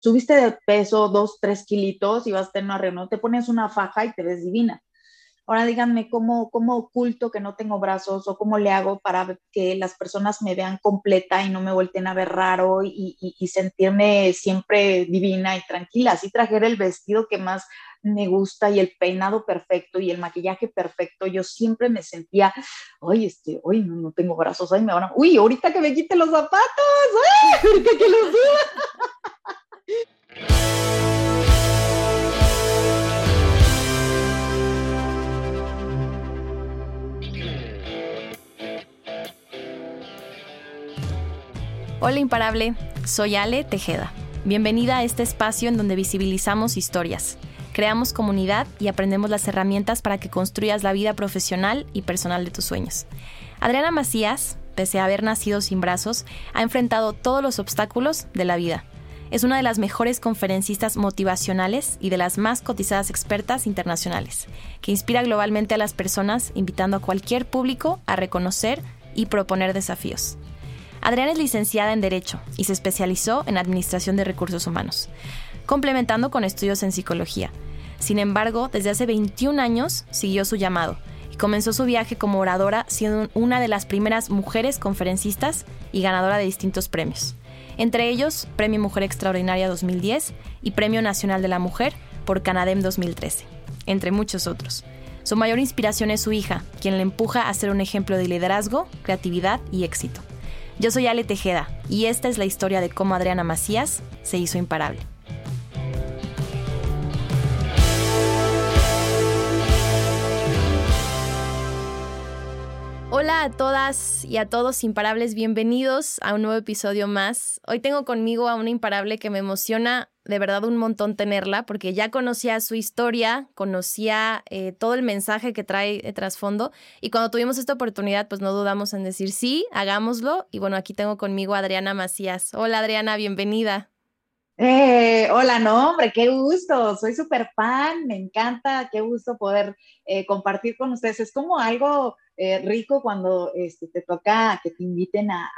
subiste de peso dos, tres kilitos y vas a tener una reunión, te pones una faja y te ves divina. Ahora díganme cómo, cómo oculto que no tengo brazos o cómo le hago para que las personas me vean completa y no me vuelten a ver raro y, sentirme siempre divina y tranquila. Así trajera el vestido que más me gusta y el peinado perfecto y el maquillaje perfecto. Yo siempre me sentía, oye, este, hoy no, tengo brazos, ay, me van a, uy, ahorita que me quite los zapatos, ¡ay! ahorita que los Hola imparable, soy Ale Tejeda. Bienvenida a este espacio en donde visibilizamos historias, creamos comunidad y aprendemos las herramientas para que construyas la vida profesional y personal de tus sueños. Adriana Macías, pese a haber nacido sin brazos, ha enfrentado todos los obstáculos de la vida. Es una de las mejores conferencistas motivacionales y de las más cotizadas expertas internacionales, que inspira globalmente a las personas invitando a cualquier público a reconocer y proponer desafíos. Adriana es licenciada en Derecho y se especializó en Administración de Recursos Humanos, complementando con estudios en Psicología. Sin embargo, desde hace 21 años siguió su llamado y comenzó su viaje como oradora siendo una de las primeras mujeres conferencistas y ganadora de distintos premios. Entre ellos, Premio Mujer Extraordinaria 2010 y Premio Nacional de la Mujer por Canadem 2013, entre muchos otros. Su mayor inspiración es su hija, quien le empuja a ser un ejemplo de liderazgo, creatividad y éxito. Yo soy Ale Tejeda y esta es la historia de cómo Adriana Macías se hizo imparable. Hola a todas y a todos imparables, bienvenidos a un nuevo episodio más. Hoy tengo conmigo a una imparable que me emociona de verdad un montón tenerla porque ya conocía su historia, conocía eh, todo el mensaje que trae de trasfondo y cuando tuvimos esta oportunidad pues no dudamos en decir sí, hagámoslo y bueno, aquí tengo conmigo a Adriana Macías. Hola Adriana, bienvenida. Eh, hola, no, hombre, qué gusto, soy súper fan, me encanta, qué gusto poder eh, compartir con ustedes. Es como algo eh, rico cuando este, te toca que te inviten a,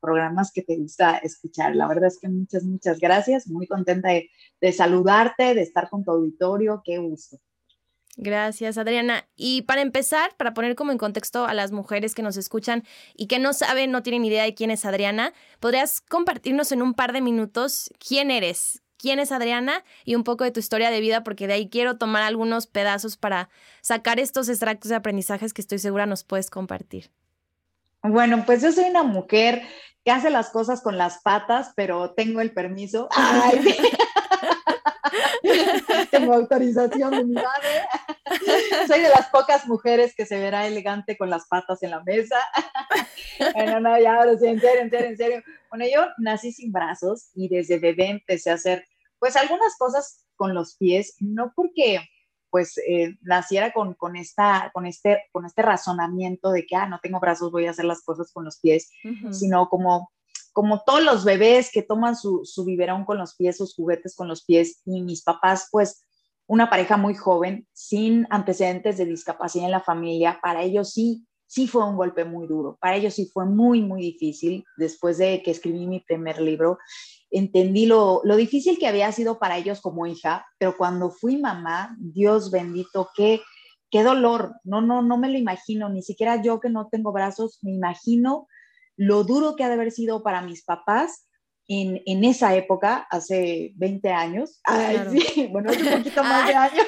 programas que te gusta escuchar. La verdad es que muchas, muchas gracias. Muy contenta de, de saludarte, de estar con tu auditorio. Qué gusto. Gracias, Adriana. Y para empezar, para poner como en contexto a las mujeres que nos escuchan y que no saben, no tienen idea de quién es Adriana, ¿podrías compartirnos en un par de minutos quién eres? Quién es Adriana y un poco de tu historia de vida, porque de ahí quiero tomar algunos pedazos para sacar estos extractos de aprendizajes que estoy segura nos puedes compartir. Bueno, pues yo soy una mujer que hace las cosas con las patas, pero tengo el permiso. tengo autorización de mi madre. Soy de las pocas mujeres que se verá elegante con las patas en la mesa. bueno, no, ya ahora sí, en serio, en serio, en serio. Bueno, yo nací sin brazos y desde bebé empecé a hacer, pues, algunas cosas con los pies, no porque pues eh, naciera con, con, esta, con, este, con este razonamiento de que, ah, no tengo brazos, voy a hacer las cosas con los pies, sino como, como todos los bebés que toman su, su biberón con los pies, sus juguetes con los pies, y mis papás, pues, una pareja muy joven, sin antecedentes de discapacidad en la familia, para ellos sí, sí fue un golpe muy duro, para ellos sí fue muy, muy difícil. Después de que escribí mi primer libro, entendí lo, lo difícil que había sido para ellos como hija, pero cuando fui mamá, Dios bendito, qué, qué dolor, no, no, no me lo imagino, ni siquiera yo que no tengo brazos, me imagino lo duro que ha de haber sido para mis papás en, en, esa época, hace 20 años. Ay, sí, bueno, hace un poquito más de ah, años.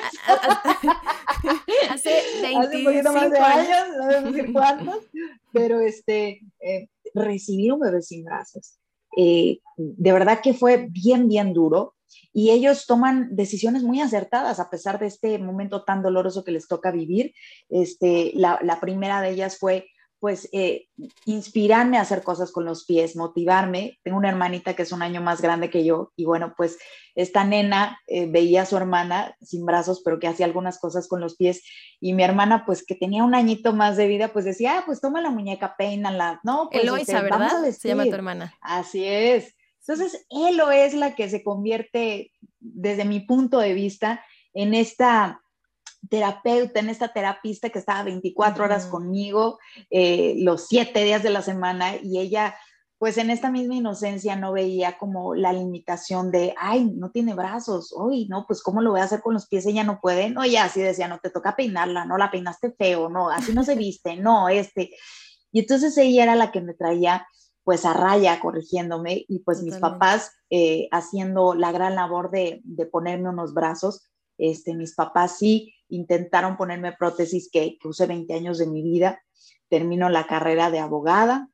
Hace 25 hace un poquito más de años, no sé cuántos, pero este, eh, recibir un bebé sin brazos. Eh, de verdad que fue bien, bien duro y ellos toman decisiones muy acertadas a pesar de este momento tan doloroso que les toca vivir. Este, la, la primera de ellas fue pues eh, inspirarme a hacer cosas con los pies, motivarme. Tengo una hermanita que es un año más grande que yo y bueno, pues esta nena eh, veía a su hermana sin brazos, pero que hacía algunas cosas con los pies y mi hermana pues que tenía un añito más de vida, pues decía, ah, pues toma la muñeca, peínala, ¿no? Pues, Eloisa, ¿verdad? Se llama tu hermana. Así es. Entonces, Elo es la que se convierte, desde mi punto de vista, en esta terapeuta, en esta terapista que estaba 24 horas conmigo, eh, los siete días de la semana, y ella pues en esta misma inocencia no veía como la limitación de, ay, no tiene brazos, uy, no, pues cómo lo voy a hacer con los pies, ella no puede, no, ya así decía, no, te toca peinarla, no, la peinaste feo, no, así no se viste, no, este. Y entonces ella era la que me traía pues a raya corrigiéndome y pues mis papás eh, haciendo la gran labor de, de, ponerme unos brazos, este, mis papás sí intentaron ponerme prótesis que, que usé 20 años de mi vida, termino la carrera de abogada,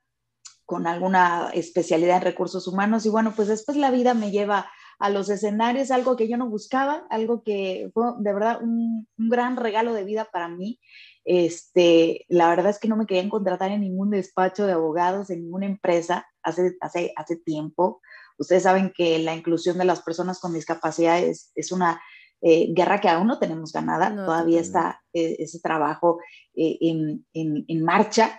con alguna especialidad en recursos humanos y bueno, pues después la vida me lleva a los escenarios, algo que yo no buscaba, algo que fue de verdad un, gran regalo de vida para mí. Este, la verdad es que no me querían contratar en ningún despacho de abogados, en ninguna empresa hace, hace, hace tiempo. Ustedes saben que la inclusión de las personas con discapacidad es, es una eh, guerra que aún no tenemos ganada, todavía está eh, ese trabajo eh, en, en, en marcha.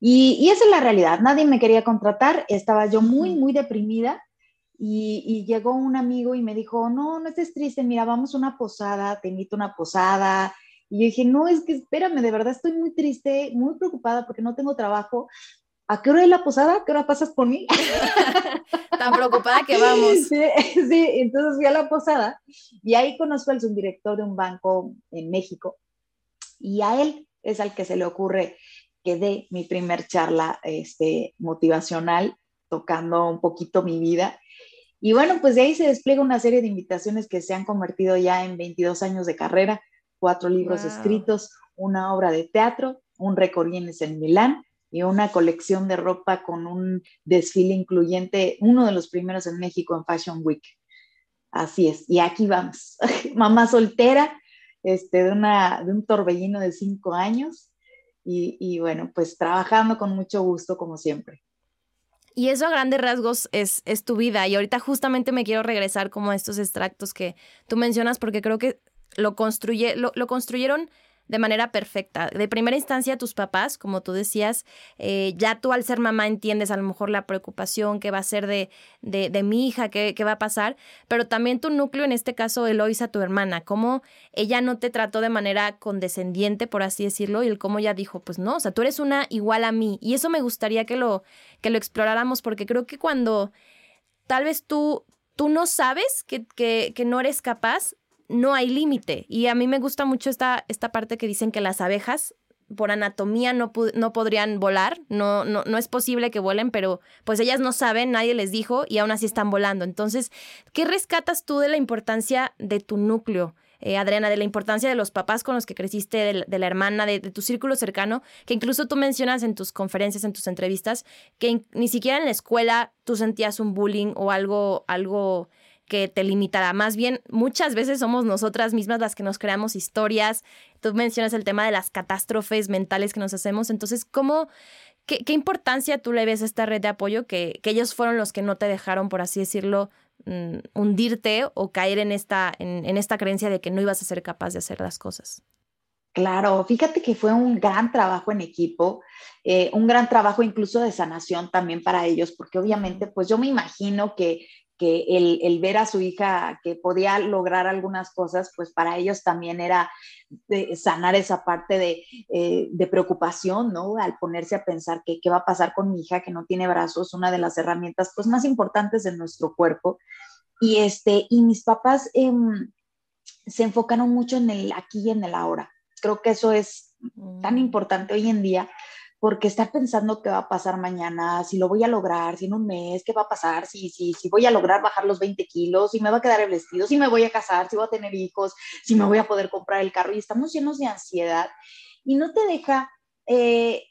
Y, esa es la realidad, nadie me quería contratar, estaba yo muy, muy deprimida y, llegó un amigo y me dijo, no, no estés triste, mira, vamos a una posada, te invito a una posada. Y yo dije, no, es que espérame, de verdad estoy muy triste, muy preocupada porque no tengo trabajo. ¿A qué hora es la posada? ¿A qué hora pasas por mí? Tan preocupada que vamos. Sí, sí, entonces fui a la posada y ahí conozco al subdirector de un banco en México y a él es al que se le ocurre que mi primer charla este, motivacional tocando un poquito mi vida. Y bueno, pues de ahí se despliega una serie de invitaciones que se han convertido ya en 22 años de carrera, cuatro libros escritos, una obra de teatro, un récord en Milán y una colección de ropa con un desfile incluyente, uno de los primeros en México en Fashion Week. Así es, y aquí vamos. Mamá soltera, este, de, una, de un torbellino de cinco años, y, bueno, pues trabajando con mucho gusto como siempre. Y eso a grandes rasgos es, es tu vida. Y ahorita justamente me quiero regresar como a estos extractos que tú mencionas porque creo que lo, construye, lo, lo construyeron de manera perfecta. De primera instancia, tus papás, como tú decías, eh, ya tú al ser mamá entiendes a lo mejor la preocupación que va a ser de, de, mi hija, qué, va a pasar, pero también tu núcleo, en este caso Eloisa, tu hermana, cómo ella no te trató de manera condescendiente, por así decirlo, y el cómo ella dijo, pues no, o sea, tú eres una igual a mí. Y eso me gustaría que lo, que lo exploráramos, porque creo que cuando tal vez tú, tú no sabes que, que no eres capaz, no hay límite. Y a mí me gusta mucho esta, esta parte que dicen que las abejas por anatomía no, no podrían volar, no, no, no es posible que vuelen, pero pues ellas no saben, nadie les dijo y aún así están volando. Entonces, ¿qué rescatas tú de la importancia de tu núcleo? Eh, Adriana, de la importancia de los papás con los que creciste, de, la hermana, de, tu círculo cercano, que incluso tú mencionas en tus conferencias, en tus entrevistas, que ni siquiera en la escuela tú sentías un bullying o algo, algo que te limitará. Más bien, muchas veces somos nosotras mismas las que nos creamos historias. Tú mencionas el tema de las catástrofes mentales que nos hacemos. Entonces, ¿cómo, qué, importancia tú le ves a esta red de apoyo que, ellos fueron los que no te dejaron, por así decirlo, mm, hundirte o caer en esta, en, esta creencia de que no ibas a ser capaz de hacer las cosas? Claro, fíjate que fue un gran trabajo en equipo, eh, un gran trabajo incluso de sanación también para ellos, porque obviamente, pues yo me imagino que que el, ver a su hija que podía lograr algunas cosas, pues para ellos también era sanar esa parte eh, de, preocupación, ¿no? Al ponerse a pensar que qué va a pasar con mi hija que no tiene brazos, una de las herramientas pues más importantes de nuestro cuerpo. Y, este, y mis papás em, se enfocaron mucho en el aquí y en el ahora. Creo que eso es tan mm. importante hoy en día porque estar pensando qué va a pasar mañana, si lo voy a lograr, si en un mes, qué va a pasar, si, si, si voy a lograr bajar los 20 kilos, si me va a quedar el vestido, si me voy a casar, si voy a tener hijos, si me voy a poder comprar el carro, y estamos llenos de ansiedad y no te deja eh,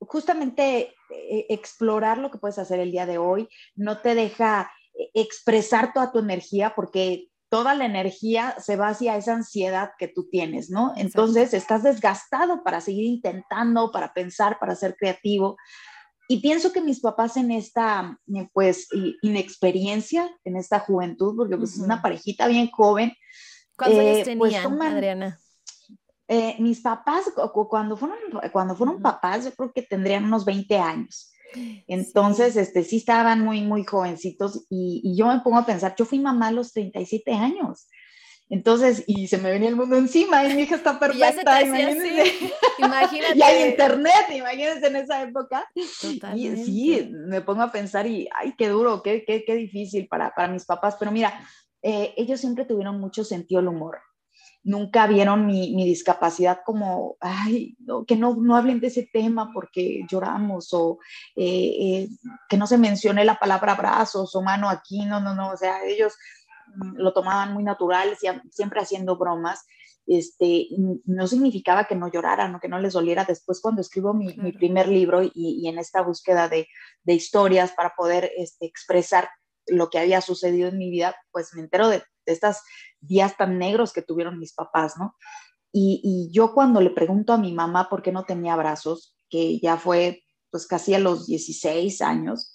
justamente eh, explorar lo que puedes hacer el día de hoy, no te deja eh, expresar toda tu energía porque toda la energía se va hacia esa ansiedad que tú tienes, ¿no? Entonces estás desgastado para seguir intentando, para pensar, para ser creativo. Y pienso que mis papás en esta, pues, inexperiencia, en esta juventud, porque pues es una parejita bien joven. ¿Cuántos años eh, pues, tenían, Adriana? Eh, mis papás, cuando fueron, cuando fueron papás, yo creo que tendrían unos 20 años. Entonces, sí. este, sí estaban muy, muy jovencitos y, yo me pongo a pensar, yo fui mamá a los 37 años. Entonces, y se me venía el mundo encima y mi hija está perfecta, imagínense. Imagínate. y hay internet, imagínense en esa época. Totalmente. Y sí, me pongo a pensar y, ay, qué duro, qué, qué, qué difícil para, para mis papás, pero mira, eh, ellos siempre tuvieron mucho sentido del humor nunca vieron mi, mi discapacidad como, ay, que no, no hablen de ese tema porque lloramos o eh, eh, que no se mencione la palabra brazos o mano aquí, no, no, no, o sea, ellos mm, lo tomaban muy natural, siempre haciendo bromas. Este, no significaba que no lloraran o que no les doliera. Después, cuando escribo mi, mi primer libro y, y, en esta búsqueda de, de historias para poder este, expresar lo que había sucedido en mi vida, pues me entero de, de estos días tan negros que tuvieron mis papás, ¿no? Y, yo cuando le pregunto a mi mamá por qué no tenía brazos, que ya fue pues casi a los 16 años,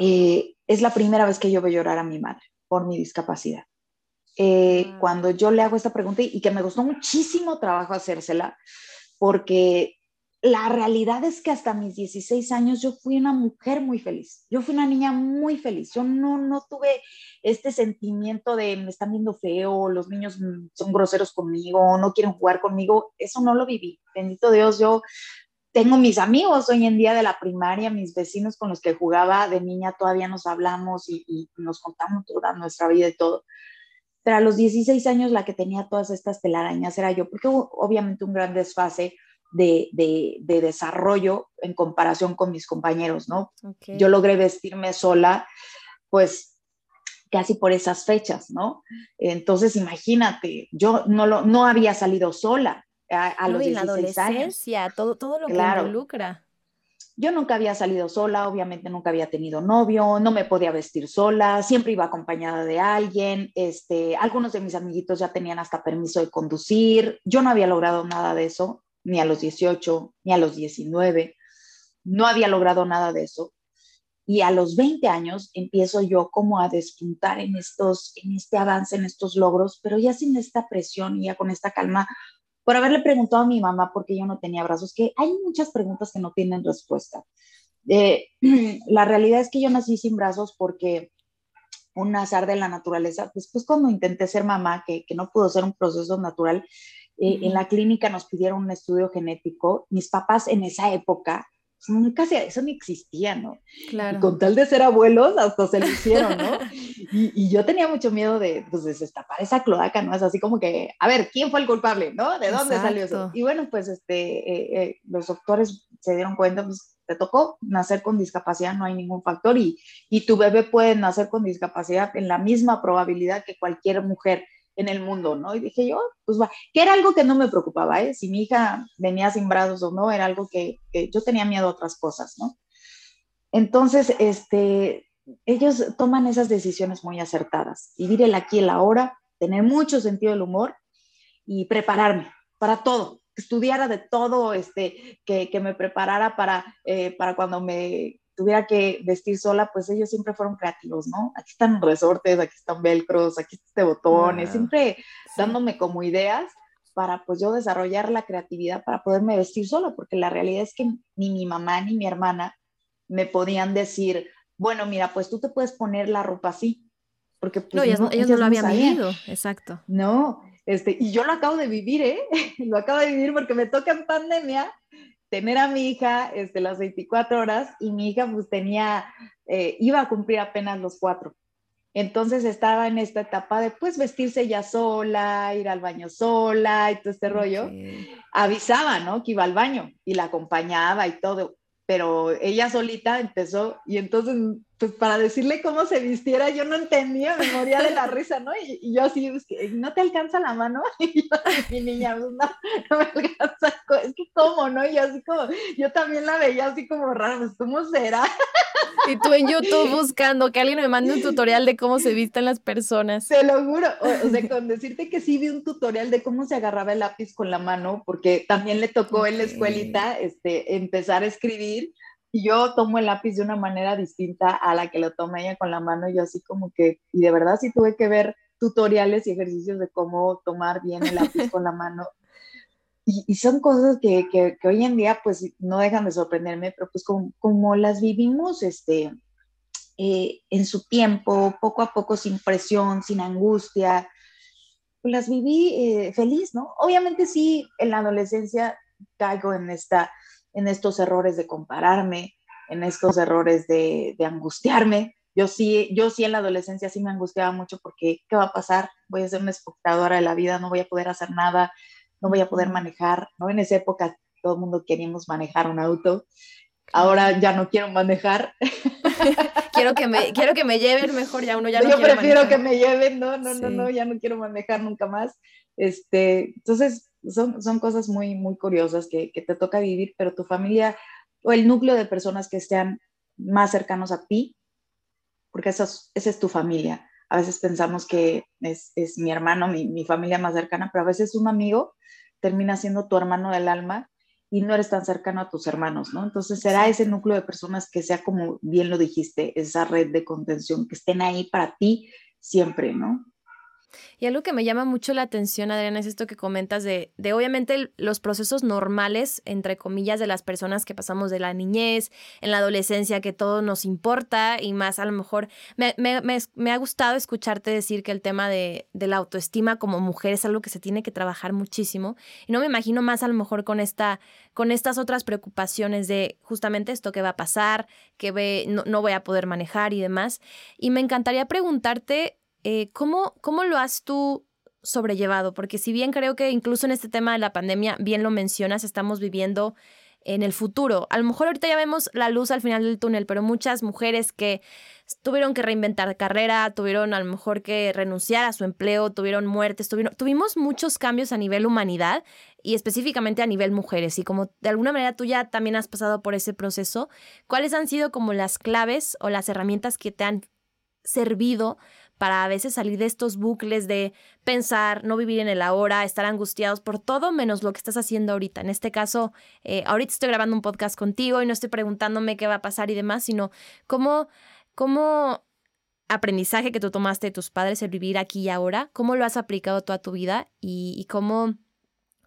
eh, es la primera vez que yo veo llorar a mi madre por mi discapacidad. Eh, ah. Cuando yo le hago esta pregunta y, y que me costó muchísimo trabajo hacérsela, porque la realidad es que hasta mis 16 años yo fui una mujer muy feliz. Yo fui una niña muy feliz. Yo no, no tuve este sentimiento de me están viendo feo, los niños son groseros conmigo, no quieren jugar conmigo. Eso no lo viví. Bendito Dios, yo tengo mis amigos hoy en día de la primaria, mis vecinos con los que jugaba de niña, todavía nos hablamos y, nos contamos toda nuestra vida y todo. Pero a los 16 años la que tenía todas estas telarañas era yo, porque obviamente un gran desfase de, desarrollo en comparación con mis compañeros, ¿no? Yo logré vestirme sola, pues casi por esas fechas, ¿no? Entonces, imagínate, yo no, lo, no había salido sola a, los 16 la adolescencia, Todo, todo lo que involucra. Yo nunca había salido sola, obviamente nunca había tenido novio, no me podía vestir sola, siempre iba acompañada de alguien, este, algunos de mis amiguitos ya tenían hasta permiso de conducir, yo no había logrado nada de eso, ni a los 18, ni a los 19. No había logrado nada de eso. Y a los 20 años empiezo yo como a despuntar en, estos, en este avance, en estos logros, pero ya sin esta presión y ya con esta calma, por haberle preguntado a mi mamá por qué yo no tenía brazos, que hay muchas preguntas que no tienen respuesta. Eh, la realidad es que yo nací sin brazos porque un azar de la naturaleza, después cuando intenté ser mamá, que, que no pudo ser un proceso natural, eh, en la clínica nos pidieron un estudio genético. Mis papás en esa época, nunca eso ni existía, ¿no? Claro. Y con tal de ser abuelos, hasta se lo hicieron, ¿no? y, yo tenía mucho miedo de, pues, destapar esa cloaca, ¿no? Es así como que, a ver, ¿quién fue el culpable, ¿no? ¿De dónde salió eso? Y bueno, pues este, eh, eh, los doctores se dieron cuenta, pues te tocó nacer con discapacidad, no hay ningún factor y, y tu bebé puede nacer con discapacidad en la misma probabilidad que cualquier mujer en el mundo, ¿no? Y dije yo, pues va, que era algo que no me preocupaba, ¿eh? Si mi hija venía sin brazos o no, era algo que, yo tenía miedo a otras cosas, ¿no? Entonces, este, ellos toman esas decisiones muy acertadas, vivir el aquí y el ahora, tener mucho sentido del humor y prepararme para todo, estudiara de todo, este, que, que me preparara para, eh, para cuando me tuviera que vestir sola, pues ellos siempre fueron creativos, ¿no? Aquí están resortes, aquí están velcros, aquí este botones, siempre dándome como ideas para pues yo desarrollar la creatividad para poderme vestir sola, porque la realidad es que ni mi mamá ni mi hermana me podían decir, bueno, mira, pues tú te puedes poner la ropa así, porque pues, no, ellos no, no lo habían vivido, exacto. No, este, y yo lo acabo de vivir, ¿eh? lo acabo de vivir porque me toca en pandemia tener a mi hija este, las 24 horas y mi hija pues tenía, eh, iba a cumplir apenas los cuatro. Entonces estaba en esta etapa de pues vestirse ya sola, ir al baño sola y todo este rollo. Avisaba, ¿no? Que iba al baño y la acompañaba y todo, pero ella solita empezó y entonces pues para decirle cómo se vistiera, yo no entendía, me moría de la risa, ¿no? Y, yo así, ¿no te alcanza la mano? Y yo, mi niña, pues, no, no me alcanza, es que cómo, ¿no? Y yo así como, yo también la veía así como rara, pues ¿cómo será? Y tú en YouTube buscando que alguien me mande un tutorial de cómo se visten las personas. Te lo juro, o, sea, con decirte que sí vi un tutorial de cómo se agarraba el lápiz con la mano, porque también le tocó en la escuelita este, empezar a escribir yo tomo el lápiz de una manera distinta a la que lo toma ella con la mano, yo así como que, y de verdad sí tuve que ver tutoriales y ejercicios de cómo tomar bien el lápiz con la mano. Y, son cosas que, que, hoy en día pues no dejan de sorprenderme, pero pues como, como las vivimos este, eh, en su tiempo, poco a poco, sin presión, sin angustia, pues las viví eh, feliz, ¿no? Obviamente sí, en la adolescencia caigo en, esta, en estos errores de compararme, en estos errores de, de angustiarme, yo sí, yo sí en la adolescencia sí me angustiaba mucho porque, ¿qué va a pasar? Voy a ser una espectadora de la vida, no voy a poder hacer nada, no voy a poder manejar, ¿no? En esa época todo el mundo queríamos manejar un auto, ahora ya no quiero manejar. quiero, que me, quiero que me lleven mejor, ya uno ya no Yo prefiero que me lleven, no, no, no, no, ya no quiero manejar nunca más. Este, entonces, son, son cosas muy, muy curiosas que, que te toca vivir, pero tu familia o el núcleo de personas que estén más cercanos a ti, porque esa es, tu familia. A veces pensamos que es, mi hermano, mi, familia más cercana, pero a veces un amigo termina siendo tu hermano del alma y no eres tan cercano a tus hermanos, ¿no? Entonces será ese núcleo de personas que sea como bien lo dijiste, esa red de contención, que estén ahí para ti siempre, ¿no? Y algo que me llama mucho la atención, Adriana, es esto que comentas de, de obviamente los procesos normales, entre comillas, de las personas que pasamos de la niñez, en la adolescencia, que todo nos importa y más a lo mejor me, me, me, ha gustado escucharte decir que el tema de, de, la autoestima como mujer es algo que se tiene que trabajar muchísimo. Y no me imagino más a lo mejor con, esta, con estas otras preocupaciones de justamente esto que va a pasar, que ve, no, no voy a poder manejar y demás. Y me encantaría preguntarte eh, ¿cómo, ¿cómo lo has tú sobrellevado? Porque si bien creo que incluso en este tema de la pandemia, bien lo mencionas, estamos viviendo en el futuro. A lo mejor ahorita ya vemos la luz al final del túnel, pero muchas mujeres que tuvieron que reinventar carrera, tuvieron a lo mejor que renunciar a su empleo, tuvieron muertes, tuvimos muchos cambios a nivel humanidad y específicamente a nivel mujeres. Y como de alguna manera tú ya también has pasado por ese proceso, ¿cuáles han sido como las claves o las herramientas que te han servido para a veces salir de estos bucles de pensar, no vivir en el ahora, estar angustiados por todo menos lo que estás haciendo ahorita. En este caso, eh, ahorita estoy grabando un podcast contigo y no estoy preguntándome qué va a pasar y demás, sino cómo, cómo aprendizaje que tú tomaste de tus padres, el vivir aquí y ahora, cómo lo has aplicado toda tu vida y, y cómo,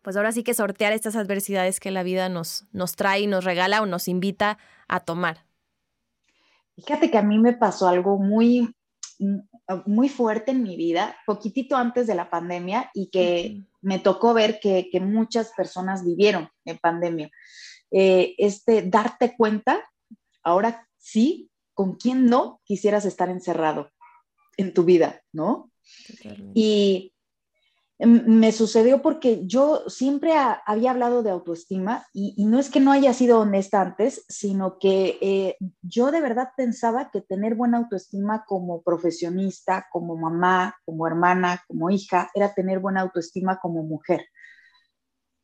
pues ahora sí que sortear estas adversidades que la vida nos, nos trae y nos regala o nos invita a tomar. Fíjate que a mí me pasó algo muy, muy fuerte en mi vida, poquitito antes de la pandemia y que me tocó ver que, muchas personas vivieron en pandemia. Eh, este, darte cuenta, ahora sí, con quién no quisieras estar encerrado en tu vida, ¿no? Y me sucedió porque yo siempre había hablado de autoestima y, no es que no haya sido honesta antes, sino que eh, yo de verdad pensaba que tener buena autoestima como profesionista, como mamá, como hermana, como hija, era tener buena autoestima como mujer.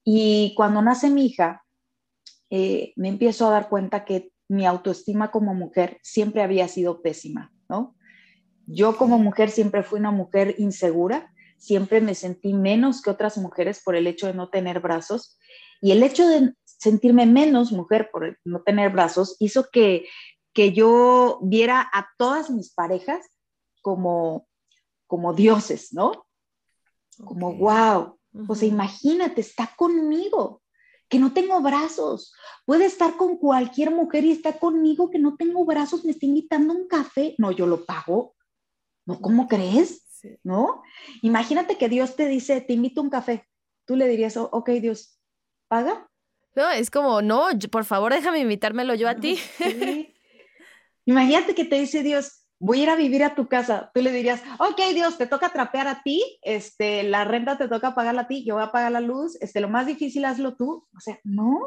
Y cuando nace mi hija, eh, me empiezo a dar cuenta que mi autoestima como mujer siempre había sido pésima, ¿no? Yo como mujer siempre fui una mujer insegura, siempre me sentí menos que otras mujeres por el hecho de no tener brazos. Y el hecho de sentirme menos mujer por no tener brazos hizo que, que yo viera a todas mis parejas como, como dioses, ¿no? Como, wow, pues imagínate, está conmigo, que no tengo brazos. Puede estar con cualquier mujer y está conmigo que no tengo brazos, me está invitando a un café. No, yo lo pago. ¿No? ¿Cómo crees? ¿No? Imagínate que Dios te dice, te invito a un café. Tú le dirías, oh, ok, Dios, ¿paga? No, es como, no, por favor, déjame invitármelo yo a ti. Imagínate que te dice Dios, voy a ir a vivir a tu casa. Tú le dirías, ok, Dios, te toca trapear a ti, este, la renta te toca pagarla a ti, yo voy a pagar la luz, este, lo más difícil hazlo tú. O sea, no,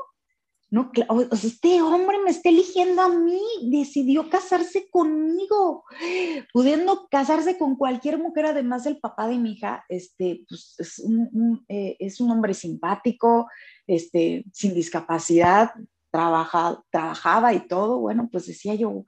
no, este hombre me está eligiendo a mí, decidió casarse conmigo, pudiendo casarse con cualquier mujer, además el papá de mi hija, este, pues, es, un, eh, es un hombre simpático, este, sin discapacidad, trabaja, trabajaba y todo, bueno, pues decía yo,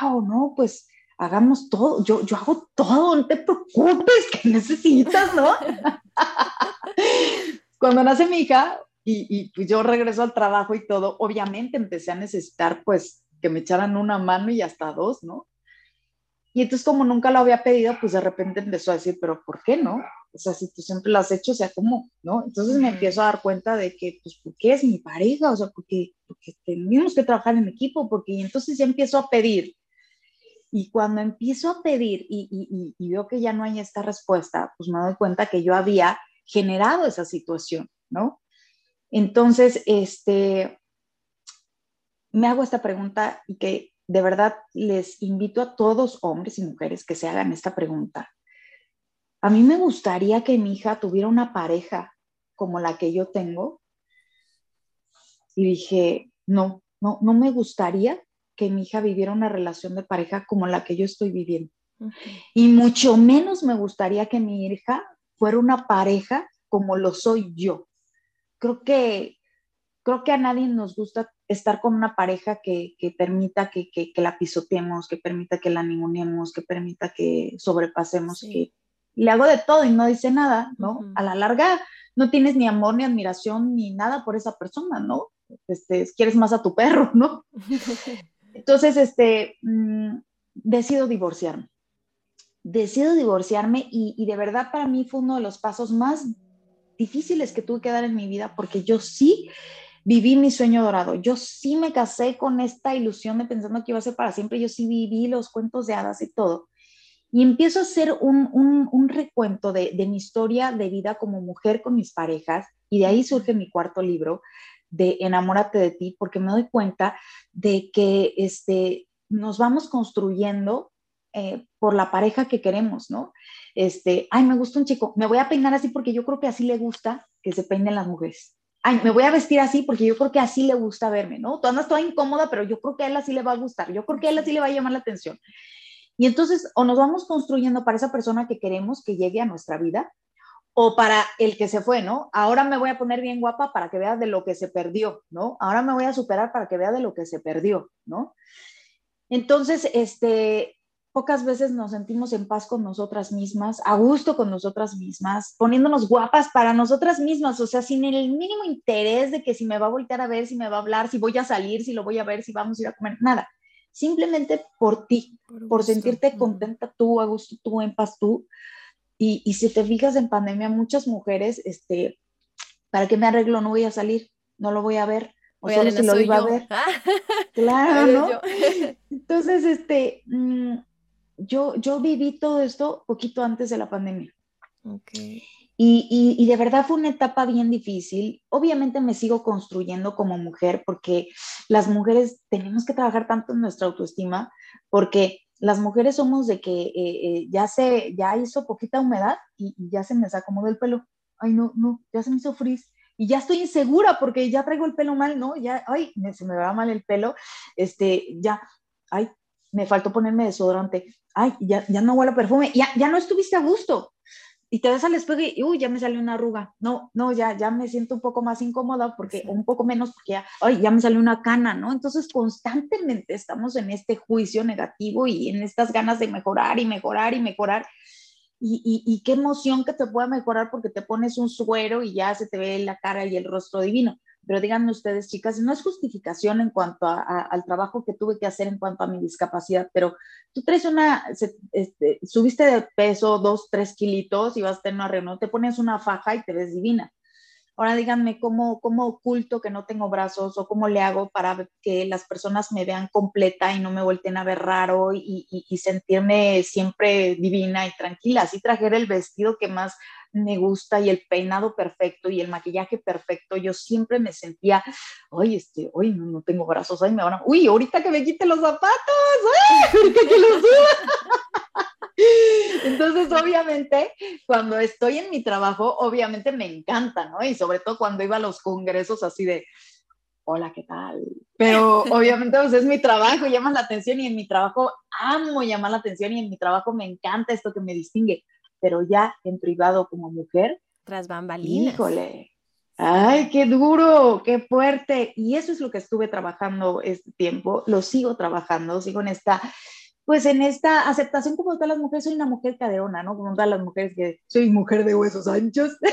wow, no, pues hagamos todo, yo, yo hago todo, no te preocupes, que necesitas, ¿no? Cuando nace mi hija, y, pues yo regreso al trabajo y todo, obviamente empecé a necesitar pues que me echaran una mano y hasta dos, ¿no? Y entonces como nunca lo había pedido, pues de repente empezó a decir, pero ¿por qué no? O sea, si tú siempre lo has hecho, o sea, ¿cómo? ¿No? Entonces me empiezo a dar cuenta de que, pues, ¿por qué es mi pareja? O sea, porque, porque tenemos que trabajar en equipo, porque y entonces ya empiezo a pedir. Y cuando empiezo a pedir y, y, veo que ya no hay esta respuesta, pues me doy cuenta que yo había generado esa situación, ¿no? Entonces, este, me hago esta pregunta y que de verdad les invito a todos, hombres y mujeres, que se hagan esta pregunta. A mí me gustaría que mi hija tuviera una pareja como la que yo tengo. Y dije, no, no, no me gustaría que mi hija viviera una relación de pareja como la que yo estoy viviendo. Y mucho menos me gustaría que mi hija fuera una pareja como lo soy yo. Creo que, creo que a nadie nos gusta estar con una pareja que, permita que, la pisoteemos, que permita que la ningunemos, que permita que sobrepasemos, que le hago de todo y no dice nada, ¿no? A la larga no tienes ni amor, ni admiración, ni nada por esa persona, ¿no? Este, quieres más a tu perro, ¿no? Entonces, este, mm, decido divorciarme. Decido divorciarme y, y de verdad para mí fue uno de los pasos más difíciles que tuve que dar en mi vida porque yo sí viví mi sueño dorado. Yo sí me casé con esta ilusión de pensando que iba a ser para siempre. Yo sí viví los cuentos de hadas y todo. Y empiezo a hacer un, un, recuento de, de, mi historia de vida como mujer con mis parejas. Y de ahí surge mi cuarto libro de Enamórate de ti, porque me doy cuenta de que este, nos vamos construyendo eh, por la pareja que queremos, ¿no? Este, ay, me gusta un chico, me voy a peinar así porque yo creo que así le gusta que se peinen las mujeres ay, me voy a vestir así porque yo creo que así le gusta verme, ¿no? Tú andas toda incómoda, pero yo creo que a él así le va a gustar, yo creo que a él así le va a llamar la atención. Y entonces, o nos vamos construyendo para esa persona que queremos que llegue a nuestra vida, o para el que se fue, ¿no? Ahora me voy a poner bien guapa para que vea de lo que se perdió, ¿no? Ahora me voy a superar para que vea de lo que se perdió, ¿no? Entonces, este, pocas veces nos sentimos en paz con nosotras mismas, a gusto con nosotras mismas, poniéndonos guapas para nosotras mismas, o sea, sin el mínimo interés de que si me va a voltear a ver, si me va a hablar, si voy a salir, si lo voy a ver, si vamos a ir a comer, nada. Simplemente por ti, por, sentirte contenta tú, a gusto tú, en paz tú. Y, y, si te fijas en pandemia, muchas mujeres, este, ¿para qué me arreglo? No voy a salir, no lo voy a ver. O solo si lo iba a ver. Claro, ¿no? Entonces, este, mm, yo, yo viví todo esto poquito antes de la pandemia. Okay. Y, y, de verdad fue una etapa bien difícil. Obviamente me sigo construyendo como mujer porque las mujeres tenemos que trabajar tanto en nuestra autoestima porque las mujeres somos de que eh, eh, ya se, ya hizo poquita humedad y, ya se me desacomodó el pelo. Ay, no, no, ya se me hizo frizz y ya estoy insegura porque ya traigo el pelo mal, ¿no? Ya, ay, se me va mal el pelo, este, ya, ay, me faltó ponerme desodorante, ay, ya, ya no huele a perfume, ya, ya no estuviste a gusto. Y te ves al espejo y, uy, ya me salió una arruga. No, no, ya, ya me siento un poco más incómoda porque, un poco menos porque ya, ay, ya me salió una cana, ¿no? Entonces, constantemente estamos en este juicio negativo y en estas ganas de mejorar y mejorar y mejorar. Y, y, y, qué emoción que te pueda mejorar porque te pones un suero y ya se te ve la cara y el rostro divino pero díganme ustedes, chicas, no es justificación en cuanto al trabajo que tuve que hacer en cuanto a mi discapacidad, pero tú traes una, este, subiste de peso dos, tres kilitos y vas a tener una reunión, te pones una faja y te ves divina. Ahora díganme cómo, cómo oculto que no tengo brazos o cómo le hago para que las personas me vean completa y no me vuelten a ver raro y, sentirme siempre divina y tranquila. Así trajera el vestido que más me gusta y el peinado perfecto y el maquillaje perfecto, yo siempre me sentía, oye, este, hoy no, no, tengo brazos, ay, me van a, uy, ahorita que me quite los zapatos, ¡ay! ahorita que los suba. Entonces, obviamente, cuando estoy en mi trabajo, obviamente me encanta, ¿no? Y sobre todo cuando iba a los congresos así de, hola, ¿qué tal? Pero obviamente pues, es mi trabajo, llama la atención y en mi trabajo amo llamar la atención y en mi trabajo me encanta esto que me distingue pero ya en privado como mujer. Tras bambalinas. Híjole. Ay, qué duro, qué fuerte. Y eso es lo que estuve trabajando este tiempo. Lo sigo trabajando, sigo en esta, pues en esta aceptación como todas las mujeres. Soy una mujer caderona, ¿no? Como todas las mujeres que soy mujer de huesos anchos.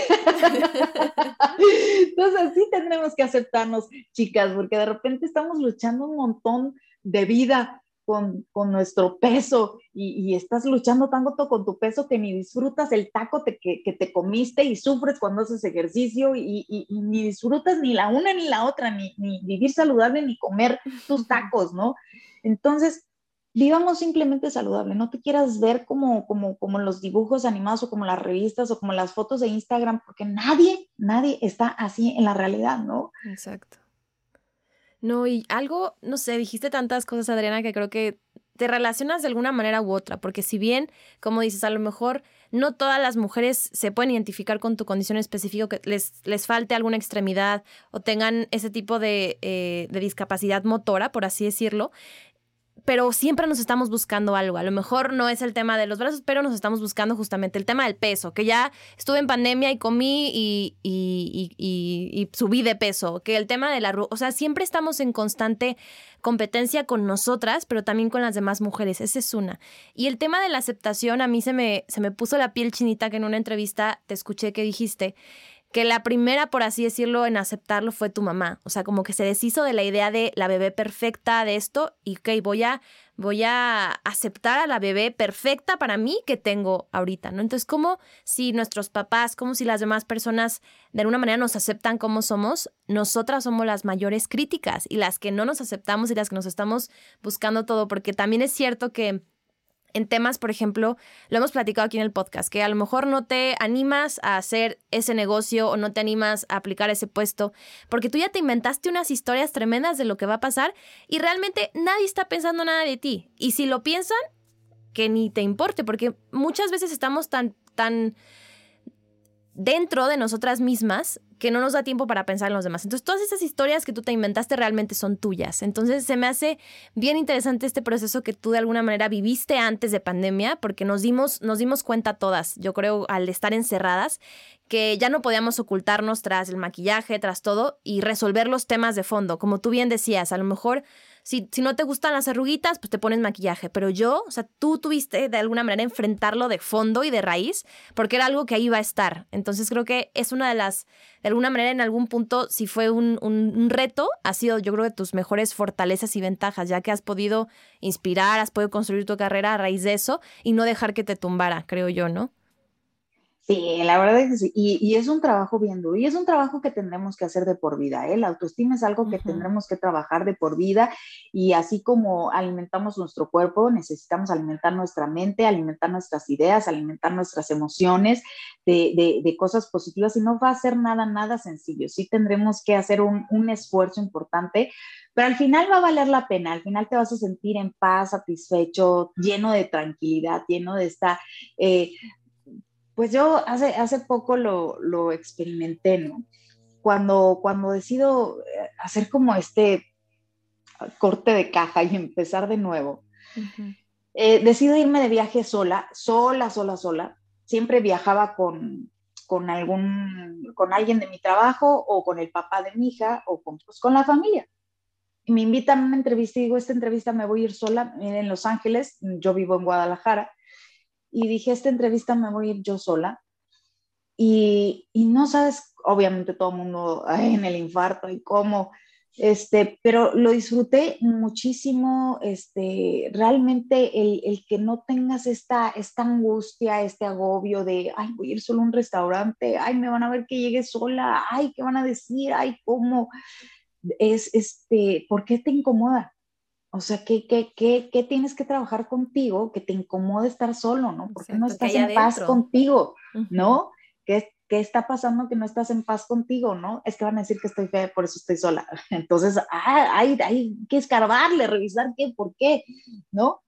Entonces sí tendremos que aceptarnos, chicas, porque de repente estamos luchando un montón de vida con, con nuestro peso y, y, estás luchando tanto con tu peso que ni disfrutas el taco te, que, que, te comiste y sufres cuando haces ejercicio y, y, ni disfrutas ni la una ni la otra, ni, ni vivir saludable ni comer tus tacos, ¿no? Entonces, vivamos simplemente saludable, no te quieras ver como, como, como los dibujos animados o como las revistas o como las fotos de Instagram, porque nadie, nadie está así en la realidad, ¿no? Exacto. No, y algo, no sé, dijiste tantas cosas, Adriana, que creo que te relacionas de alguna manera u otra, porque si bien, como dices, a lo mejor no todas las mujeres se pueden identificar con tu condición específica, que les, les falte alguna extremidad o tengan ese tipo de, eh, de discapacidad motora, por así decirlo, pero siempre nos estamos buscando algo. A lo mejor no es el tema de los brazos, pero nos estamos buscando justamente el tema del peso, que ya estuve en pandemia y comí y, y, y, subí de peso, que el tema de la... O sea, siempre estamos en constante competencia con nosotras, pero también con las demás mujeres. Esa es una. Y el tema de la aceptación, a mí se me, se me puso la piel chinita que en una entrevista te escuché que dijiste que la primera, por así decirlo, en aceptarlo fue tu mamá. O sea, como que se deshizo de la idea de la bebé perfecta de esto y, ok, voy a, voy a aceptar a la bebé perfecta para mí que tengo ahorita, ¿no? Entonces, como si nuestros papás, como si las demás personas de alguna manera nos aceptan como somos, nosotras somos las mayores críticas y las que no nos aceptamos y las que nos estamos buscando todo, porque también es cierto que en temas, por ejemplo, lo hemos platicado aquí en el podcast, que a lo mejor no te animas a hacer ese negocio o no te animas a aplicar ese puesto, porque tú ya te inventaste unas historias tremendas de lo que va a pasar y realmente nadie está pensando nada de ti. Y si lo piensan, que ni te importe, porque muchas veces estamos tan, tan dentro de nosotras mismas que no nos da tiempo para pensar en los demás. Entonces, todas esas historias que tú te inventaste realmente son tuyas. Entonces, se me hace bien interesante este proceso que tú de alguna manera viviste antes de pandemia, porque nos dimos, nos dimos cuenta todas, yo creo, al estar encerradas, que ya no podíamos ocultarnos tras el maquillaje, tras todo, y resolver los temas de fondo. Como tú bien decías, a lo mejor si, si no te gustan las arruguitas, pues te pones maquillaje. Pero yo, o sea, tú tuviste de alguna manera enfrentarlo de fondo y de raíz, porque era algo que ahí iba a estar. Entonces creo que es una de las, de alguna manera, en algún punto, si fue un, un, reto, ha sido yo creo de tus mejores fortalezas y ventajas, ya que has podido inspirar, has podido construir tu carrera a raíz de eso y no dejar que te tumbara, creo yo, ¿no? Sí, la verdad es que sí. Y, es un trabajo bien duro y es un trabajo que tendremos que hacer de por vida. ¿eh? La autoestima es algo que tendremos que trabajar de por vida y así como alimentamos nuestro cuerpo, necesitamos alimentar nuestra mente, alimentar nuestras ideas, alimentar nuestras emociones de, de, cosas positivas y no va a ser nada, nada sencillo. Sí tendremos que hacer un, un esfuerzo importante, pero al final va a valer la pena, al final te vas a sentir en paz, satisfecho, lleno de tranquilidad, lleno de esta eh, pues yo hace, hace poco lo, lo experimenté, ¿no? Cuando, cuando decido eh, hacer como este corte de caja y empezar de nuevo, eh, decido irme de viaje sola, sola, sola, sola. Siempre viajaba con, con, algún, con alguien de mi trabajo o con el papá de mi hija o con, pues, con la familia. Y me invitan a una entrevista y digo, esta entrevista me voy a ir sola en Los Ángeles, yo vivo en Guadalajara y dije, esta entrevista me voy a ir yo sola. Y, y no sabes, obviamente todo el mundo en el infarto y cómo, este, pero lo disfruté muchísimo, este, realmente el, el, que no tengas esta, esta angustia, este agobio de, ay, voy a ir solo a un restaurante, ay, me van a ver que llegue sola, ay, ¿qué van a decir? Ay, ¿cómo? Es, este, ¿por qué te incomoda? O sea, ¿qué, qué, qué, qué tienes que trabajar contigo que te incomode estar solo, ¿no? Porque no estás en paz contigo, ¿no? ¿Qué, ¿Qué está pasando que no estás en paz contigo, no? Es que van a decir que estoy fea, por eso estoy sola. Entonces, ah, hay, hay que escarbarle, revisar qué, por qué, ¿no?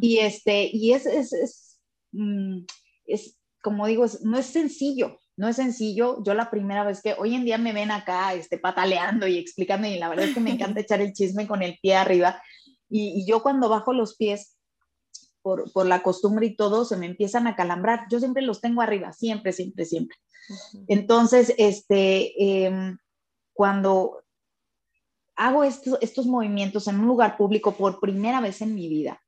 Y, este, y es, es, es, mm, es como digo, no es sencillo, no es sencillo. Yo la primera vez que hoy en día me ven acá este, pataleando y explicando, y la verdad es que me encanta echar el chisme con el pie arriba, y, yo cuando bajo los pies, por, por, la costumbre y todo, se me empiezan a calambrar. Yo siempre los tengo arriba, siempre, siempre, siempre. Entonces, este, em, cuando hago estos, estos movimientos en un lugar público por primera vez en mi vida,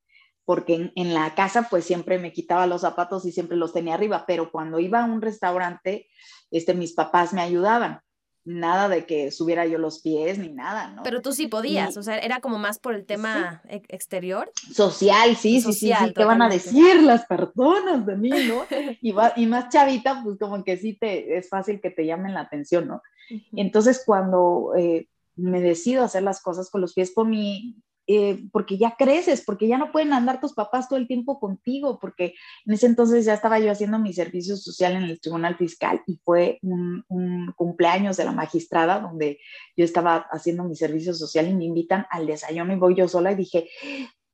porque en, en, la casa pues siempre me quitaba los zapatos y siempre los tenía arriba, pero cuando iba a un restaurante, este, mis papás me ayudaban nada de que subiera yo los pies ni nada, ¿no? Pero tú sí podías, o sea, era como más por el tema exterior. Social, sí, sí, sí, sí, ¿qué van a decir las personas de mí, no? Y, y más chavita, pues como que sí te, es fácil que te llamen la atención, ¿no? Entonces cuando eh, me decido hacer las cosas con los pies, por mi, eh, porque ya creces, porque ya no pueden andar tus papás todo el tiempo contigo, porque en ese entonces ya estaba yo haciendo mi servicio social en el Tribunal Fiscal y fue un, un cumpleaños de la magistrada donde yo estaba haciendo mi servicio social y me invitan al desayuno y voy yo sola y dije,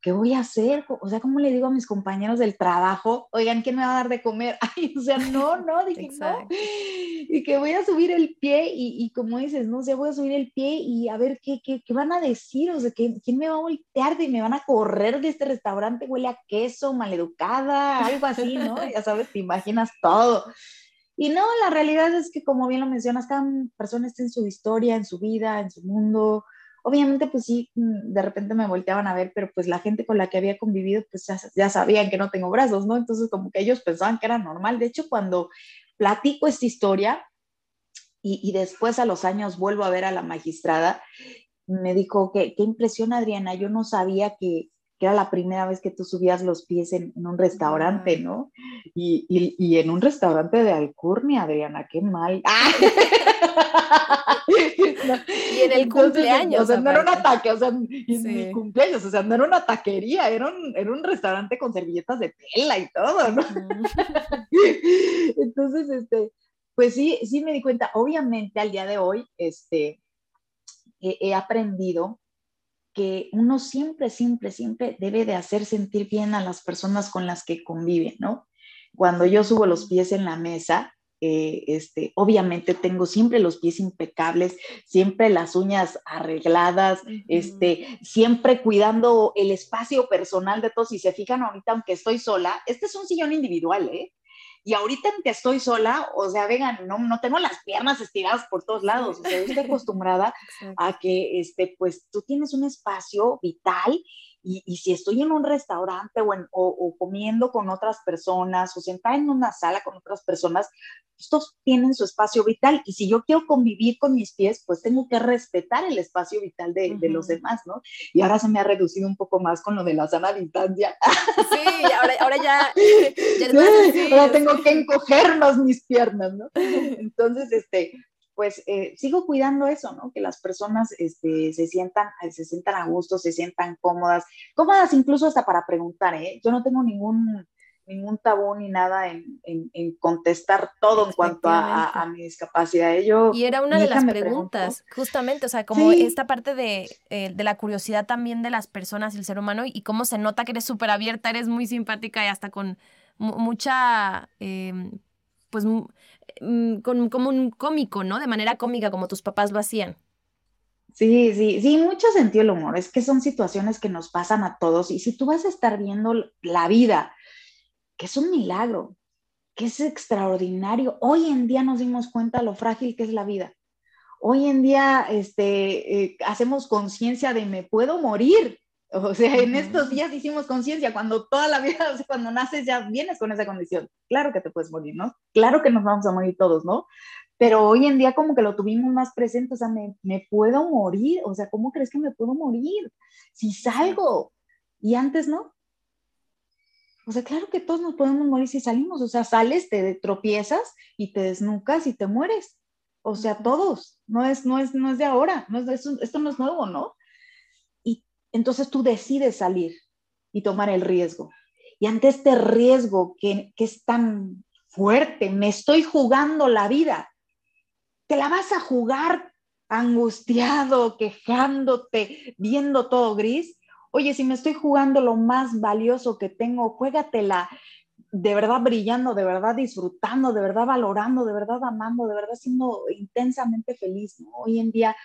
¿qué voy a hacer? O sea, ¿cómo le digo a mis compañeros del trabajo? Oigan, ¿quién me va a dar de comer? Ay, o sea, no, no, dije, no. Y que voy a subir el pie y, y, como dices, no sé, voy a subir el pie y a ver qué, qué, qué van a decir, o sea, ¿quién, ¿quién me va a voltear y me van a correr de este restaurante? Huele a queso, maleducada, algo así, ¿no? ya sabes, te imaginas todo. Y no, la realidad es que, como bien lo mencionas, cada persona está en su historia, en su vida, en su mundo, Obviamente, pues sí, mm, de repente me volteaban a ver, pero pues la gente con la que había convivido, pues ya, sabían que no tengo brazos, ¿no? Entonces, como que ellos pensaban que era normal. De hecho, cuando platico esta historia y, después a los años vuelvo a ver a la magistrada, me dijo que qué impresión, Adriana, yo no sabía que, que era la primera vez que tú subías los pies en, un restaurante, ¿no? Y, y, y, en un restaurante de alcurnia, Adriana, qué mal. y en el cumpleaños. O sea, no era un ataque, o sea, en mi cumpleaños, o sea, no era una taquería, era un, era un restaurante con servilletas de tela y todo, ¿no? Entonces, este, pues sí, sí me di cuenta, obviamente al día de hoy, este, he aprendido que uno siempre, siempre, siempre debe de hacer sentir bien a las personas con las que convive, ¿no? Cuando yo subo los pies en la mesa, eh, este, obviamente tengo siempre los pies impecables, siempre las uñas arregladas, este, siempre cuidando el espacio personal de todos. Si se fijan ahorita, aunque estoy sola, este es un sillón individual, ¿eh? Y ahorita en que estoy sola, o sea, vegan, no, no tengo las piernas estiradas por todos lados, o sea, estoy acostumbrada a que, este, pues, tú tienes un espacio vital y, y, si estoy en un restaurante o, en, o, comiendo con otras personas o sentada en una sala con otras personas, estos tienen su espacio vital y si yo quiero convivir con mis pies, pues tengo que respetar el espacio vital de, de los demás, ¿no? Y ahora se me ha reducido un poco más con lo de la sana distancia. Sí, ahora, ahora ya, ya ahora tengo que encoger más mis piernas, ¿no? Entonces, este, pues eh, sigo cuidando eso, ¿no? Que las personas este, se, sientan, se sientan a gusto, se sientan cómodas, cómodas incluso hasta para preguntar, ¿eh? Yo no tengo ningún, ningún tabú ni nada en, en, contestar todo en cuanto a, a, mi discapacidad. Yo, y era una de las preguntas, justamente, o sea, como esta parte de, eh, de, la curiosidad también de las personas y el ser humano y cómo se nota que eres súper abierta, eres muy simpática y hasta con mucha, em, pues Mm, con, como un cómico, ¿no? De manera cómica, como tus papás lo hacían. Sí, sí, sí, mucho sentido el humor. Es que son situaciones que nos pasan a todos. Y si tú vas a estar viendo la vida, que es un milagro, que es extraordinario, hoy en día nos dimos cuenta lo frágil que es la vida. Hoy en día este, eh, hacemos conciencia de me puedo morir. O sea, en estos días hicimos conciencia, cuando toda la vida, cuando naces ya vienes con esa condición. Claro que te puedes morir, ¿no? Claro que nos vamos a morir todos, ¿no? Pero hoy en día como que lo tuvimos más presente, o sea, me, me puedo morir, o sea, ¿cómo crees que me puedo morir? Si salgo. Y antes no. O sea, claro que todos nos podemos morir si salimos, o sea, sales, te tropiezas y te desnucas y te mueres. O sea, todos, no es, no es, no es de ahora, no es, esto no es nuevo, ¿no? Entonces tú decides salir y tomar el riesgo. Y ante este riesgo que, es tan fuerte, me estoy jugando la vida, te la vas a jugar angustiado, quejándote, viendo todo gris. Oye, si me estoy jugando lo más valioso que tengo, juégatela de verdad brillando, de verdad disfrutando, de verdad valorando, de verdad amando, de verdad siendo intensamente feliz. Hoy en día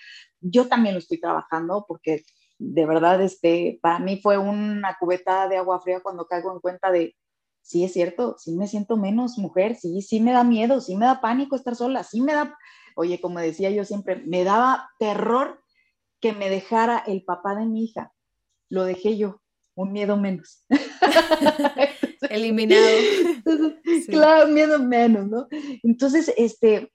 yo también lo estoy trabajando porque de verdad, este, para mí fue una cubeta de agua fría cuando caigo en cuenta de, sí es cierto, sí me siento menos mujer, sí, sí me da miedo, sí me da pánico estar sola, sí me da, oye, como decía yo siempre, me daba terror que me dejara el papá de mi hija. Lo dejé yo, un miedo menos. Eliminado. Claro, miedo menos, ¿no? Entonces, este,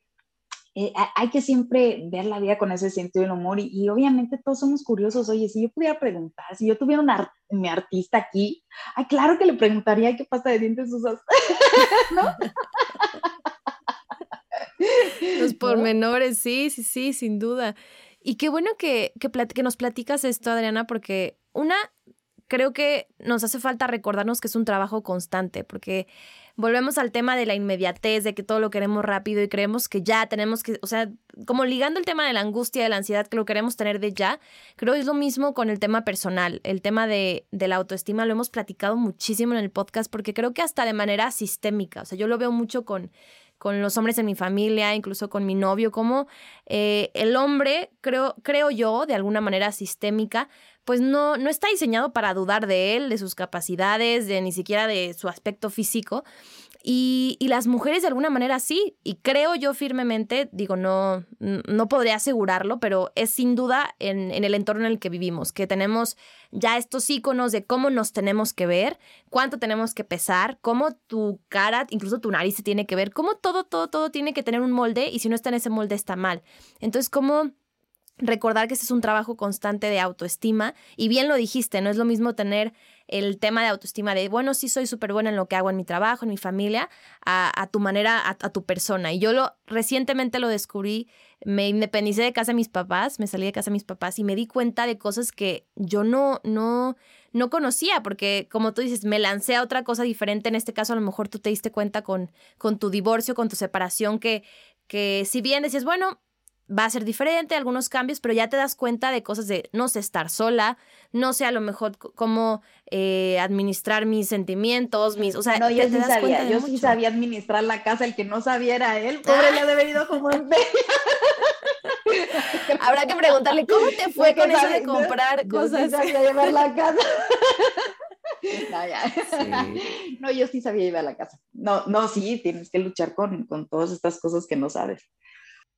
eh, hay que siempre ver la vida con ese sentido del humor y, obviamente todos somos curiosos. Oye, si yo pudiera preguntar, si yo tuviera una, mi artista aquí, ay, claro que le preguntaría qué pasta de dientes usas, ¿no? Los pormenores, sí, sí, sí, sin duda. Y qué bueno que, que, que nos platicas esto, Adriana, porque una, creo que nos hace falta recordarnos que es un trabajo constante, porque volvemos al tema de la inmediatez, de que todo lo queremos rápido y creemos que ya tenemos que, o sea, como ligando el tema de la angustia, de la ansiedad, que lo queremos tener de ya, creo que es lo mismo con el tema personal, el tema de, de la autoestima, lo hemos platicado muchísimo en el podcast, porque creo que hasta de manera sistémica, o sea, yo lo veo mucho con con los hombres de mi familia, incluso con mi novio, como eh, el hombre, creo, creo yo, de alguna manera sistémica, pues no, no está diseñado para dudar de él, de sus capacidades, de ni siquiera de su aspecto físico. Y, las mujeres de alguna manera sí, y creo yo firmemente, digo, no, no podría asegurarlo, pero es sin duda en, en, el entorno en el que vivimos, que tenemos ya estos iconos de cómo nos tenemos que ver, cuánto tenemos que pesar, cómo tu cara, incluso tu nariz se tiene que ver, cómo todo, todo, todo tiene que tener un molde y si no está en ese molde está mal. Entonces, cómo recordar que ese es un trabajo constante de autoestima y bien lo dijiste, no es lo mismo tener el tema de autoestima de, bueno, sí soy súper buena en lo que hago en mi trabajo, en mi familia, a, tu manera, a, tu persona. Y yo lo recientemente lo descubrí, me independicé de casa de mis papás, me salí de casa de mis papás y me di cuenta de cosas que yo no, no, no conocía, porque como tú dices, me lancé a otra cosa diferente. En este caso, a lo mejor tú te diste cuenta con, con tu divorcio, con tu separación, que, que si bien decías, bueno, va a ser diferente, algunos cambios, pero ya te das cuenta de cosas de no sé estar sola, no sé a lo mejor cómo eh, administrar mis sentimientos, mis, o sea, no, yo sí sabía, yo sí sabía administrar la casa, el que no sabía era él, pobre le ha de como en Habrá que preguntarle cómo te fue con eso de comprar cosas. Yo sí sabía llevar la casa. No, ya. no, yo sí sabía llevar la casa. No, no, sí, tienes que luchar con, con todas estas cosas que no sabes.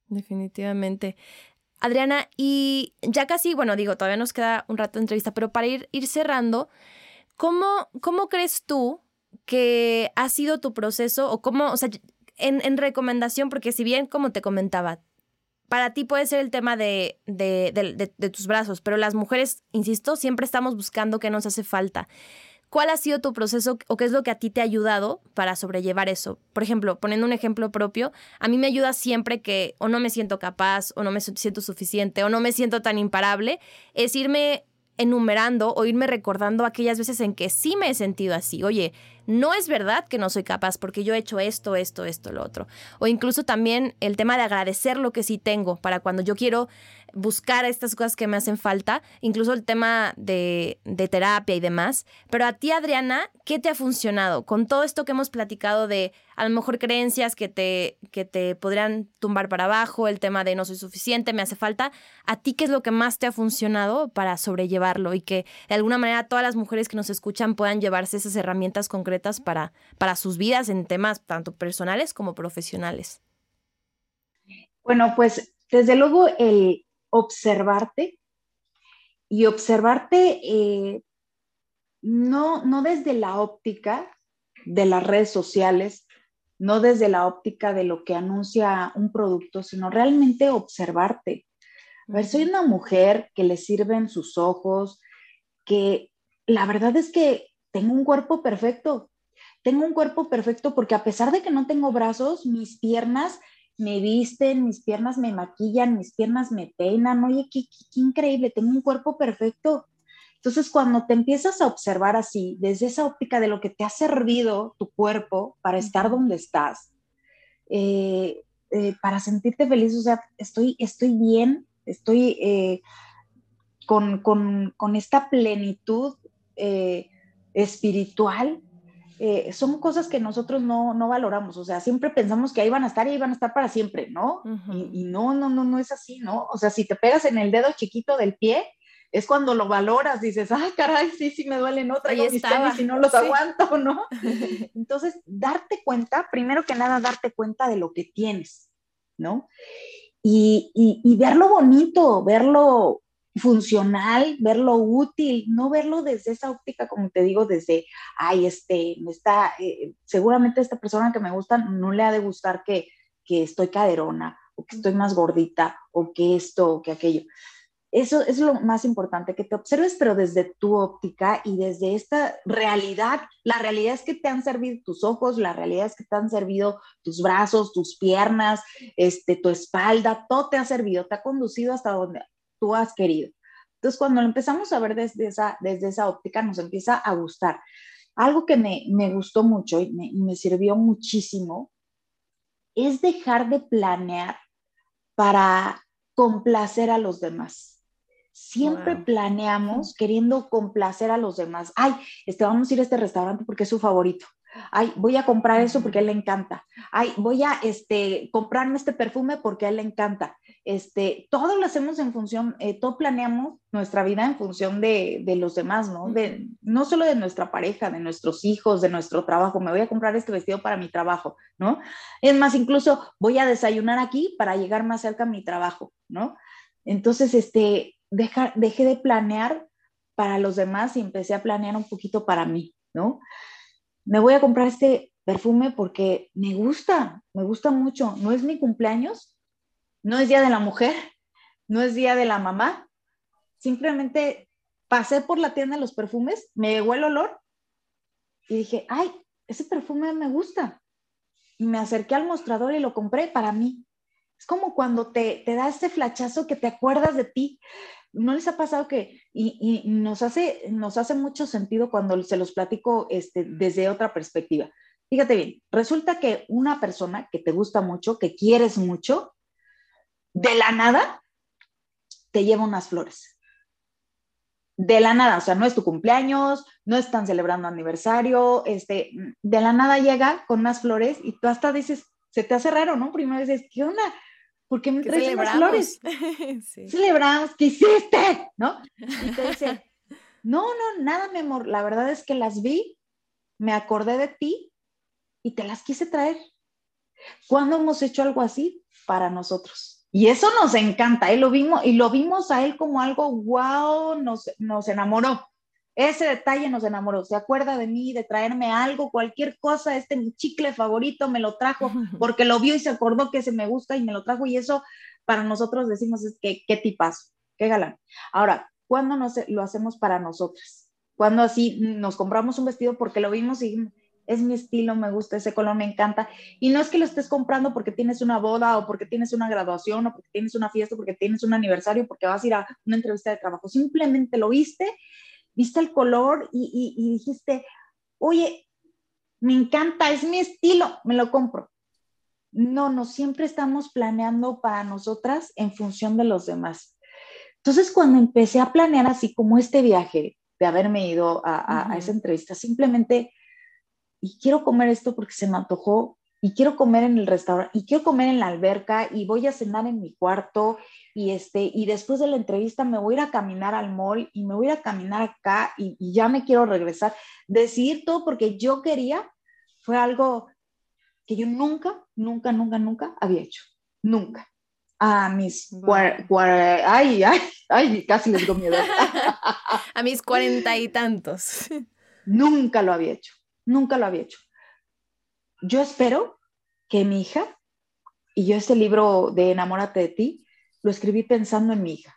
Definitivamente. Adriana, y ya casi, bueno, digo, todavía nos queda un rato de entrevista, pero para ir, ir cerrando, ¿cómo, ¿cómo crees tú que ha sido tu proceso o cómo, o sea, en, en recomendación, porque si bien, como te comentaba, para ti puede ser el tema de, de, de, de, tus brazos, pero las mujeres, insisto, siempre estamos buscando qué nos hace falta. ¿Cuál ha sido tu proceso o qué es lo que a ti te ha ayudado para sobrellevar eso? Por ejemplo, poniendo un ejemplo propio, a mí me ayuda siempre que o no me siento capaz o no me siento suficiente o no me siento tan imparable, es irme enumerando o irme recordando aquellas veces en que sí me he sentido así. Oye, no es verdad que no soy capaz porque yo he hecho esto, esto, esto, lo otro. O incluso también el tema de agradecer lo que sí tengo para cuando yo quiero buscar estas cosas que me hacen falta, incluso el tema de, terapia y demás. Pero a ti, Adriana, ¿qué te ha funcionado? Con todo esto que hemos platicado de a lo mejor creencias que te, que te podrían tumbar para abajo, el tema de no soy suficiente, me hace falta, ¿a ti qué es lo que más te ha funcionado para sobrellevarlo y que de alguna manera todas las mujeres que nos escuchan puedan llevarse esas herramientas concretas para, para sus vidas en temas tanto personales como profesionales? Bueno, pues desde luego el, observarte y observarte eh, no, no desde la óptica de las redes sociales, no desde la óptica de lo que anuncia un producto, sino realmente observarte. A ver, soy una mujer que le sirven sus ojos, que la verdad es que tengo un cuerpo perfecto. Tengo un cuerpo perfecto porque a pesar de que no tengo brazos, mis piernas me visten, mis piernas me maquillan, mis piernas me peinan, oye, qué, increíble, tengo un cuerpo perfecto. Entonces, cuando te empiezas a observar así, desde esa óptica de lo que te ha servido tu cuerpo para estar donde estás, eh, eh, para sentirte feliz, o sea, estoy, estoy bien, estoy eh, con, con, esta plenitud espiritual, eh, son cosas que nosotros no, no, valoramos, o sea, siempre pensamos que ahí van a estar y ahí van a estar para siempre, ¿no? y, no, no, no, no es así, ¿no? O sea, si te pegas en el dedo chiquito del pie, es cuando lo valoras, dices, ay, caray, sí, sí me duele, no traigo mis tenis y no los aguanto, ¿no? Entonces, darte cuenta, primero que nada, darte cuenta de lo que tienes, ¿no? Y, y, y verlo bonito, verlo funcional, verlo útil, no verlo desde esa óptica, como te digo, desde, ay, este, me está, eh, seguramente esta persona que me gusta no le ha de gustar que, que estoy caderona, o que estoy más gordita, o que esto, o que aquello. Eso es lo más importante, que te observes, pero desde tu óptica y desde esta realidad. La realidad es que te han servido tus ojos, la realidad es que te han servido tus brazos, tus piernas, este, tu espalda, todo te ha servido, te ha conducido hasta donde, tú has querido. Entonces, cuando lo empezamos a ver desde esa, desde esa óptica, nos empieza a gustar. Algo que me, me gustó mucho y me, me sirvió muchísimo es dejar de planear para complacer a los demás. Siempre planeamos queriendo complacer a los demás. Ay, este, vamos a ir a este restaurante porque es su favorito ay, voy a comprar eso porque a él le encanta, ay, voy a este, comprarme este perfume porque a él le encanta. Este, todo lo hacemos en función, eh, todo planeamos nuestra vida en función de, de, los demás, ¿no? De, no solo de nuestra pareja, de nuestros hijos, de nuestro trabajo, me voy a comprar este vestido para mi trabajo, ¿no? Es más, incluso voy a desayunar aquí para llegar más cerca a mi trabajo, ¿no? Entonces, este, deja, dejé de planear para los demás y empecé a planear un poquito para mí, ¿no? Me voy a comprar este perfume porque me gusta, me gusta mucho. No es mi cumpleaños, no es día de la mujer, no es día de la mamá. Simplemente pasé por la tienda de los perfumes, me llegó el olor y dije, ay, ese perfume me gusta. Y me acerqué al mostrador y lo compré para mí. Es como cuando te, te da este flachazo que te acuerdas de ti. ¿No les ha pasado que, y, nos, hace, nos hace mucho sentido cuando se los platico este, desde otra perspectiva? Fíjate bien, resulta que una persona que te gusta mucho, que quieres mucho, de la nada te lleva unas flores. De la nada, o sea, no es tu cumpleaños, no están celebrando aniversario, este, de la nada llega con unas flores y tú hasta dices, se te hace raro, ¿no? Primero dices, ¿qué onda? ¿Por qué me traes unas flores? Celebramos, ¿qué hiciste? ¿No? Y te dice, no, no, nada, mi amor, la verdad es que las vi, me acordé de ti y te las quise traer. ¿Cuándo hemos hecho algo así para nosotros? Y eso nos encanta, ¿eh? lo vimos y lo vimos a él como algo, wow, nos, nos enamoró. Ese detalle nos enamoró. Se acuerda de mí, de traerme algo, cualquier cosa. Este mi chicle favorito me lo trajo porque lo vio y se acordó que se me gusta y me lo trajo. Y eso para nosotros decimos es que qué tipazo, qué galán. Ahora, ¿cuándo nos, lo hacemos para nosotras? Cuando así nos compramos un vestido porque lo vimos y es mi estilo, me gusta ese color, me encanta. Y no es que lo estés comprando porque tienes una boda o porque tienes una graduación o porque tienes una fiesta, porque tienes un aniversario, porque vas a ir a una entrevista de trabajo. Simplemente lo viste viste el color y, dijiste, oye, me encanta, es mi estilo, me lo compro. No, no, siempre estamos planeando para nosotras en función de los demás. Entonces, cuando empecé a planear así como este viaje, de haberme ido a, a esa entrevista, simplemente, y quiero comer esto porque se me antojó, y quiero comer en el restaurante, y quiero comer en la alberca, y voy a cenar en mi cuarto, y, este, y después de la entrevista me voy a ir a caminar al mall y me voy a ir a caminar acá y, ya me quiero regresar. Decir todo porque yo quería fue algo que yo nunca, nunca, nunca, nunca había hecho. Nunca. A mis, ay, ay, ay, casi les digo miedo. a mis cuarenta y tantos. nunca lo había hecho, nunca lo había hecho. Yo espero que mi hija, y yo este libro de Enamórate de ti, lo escribí pensando en mi hija.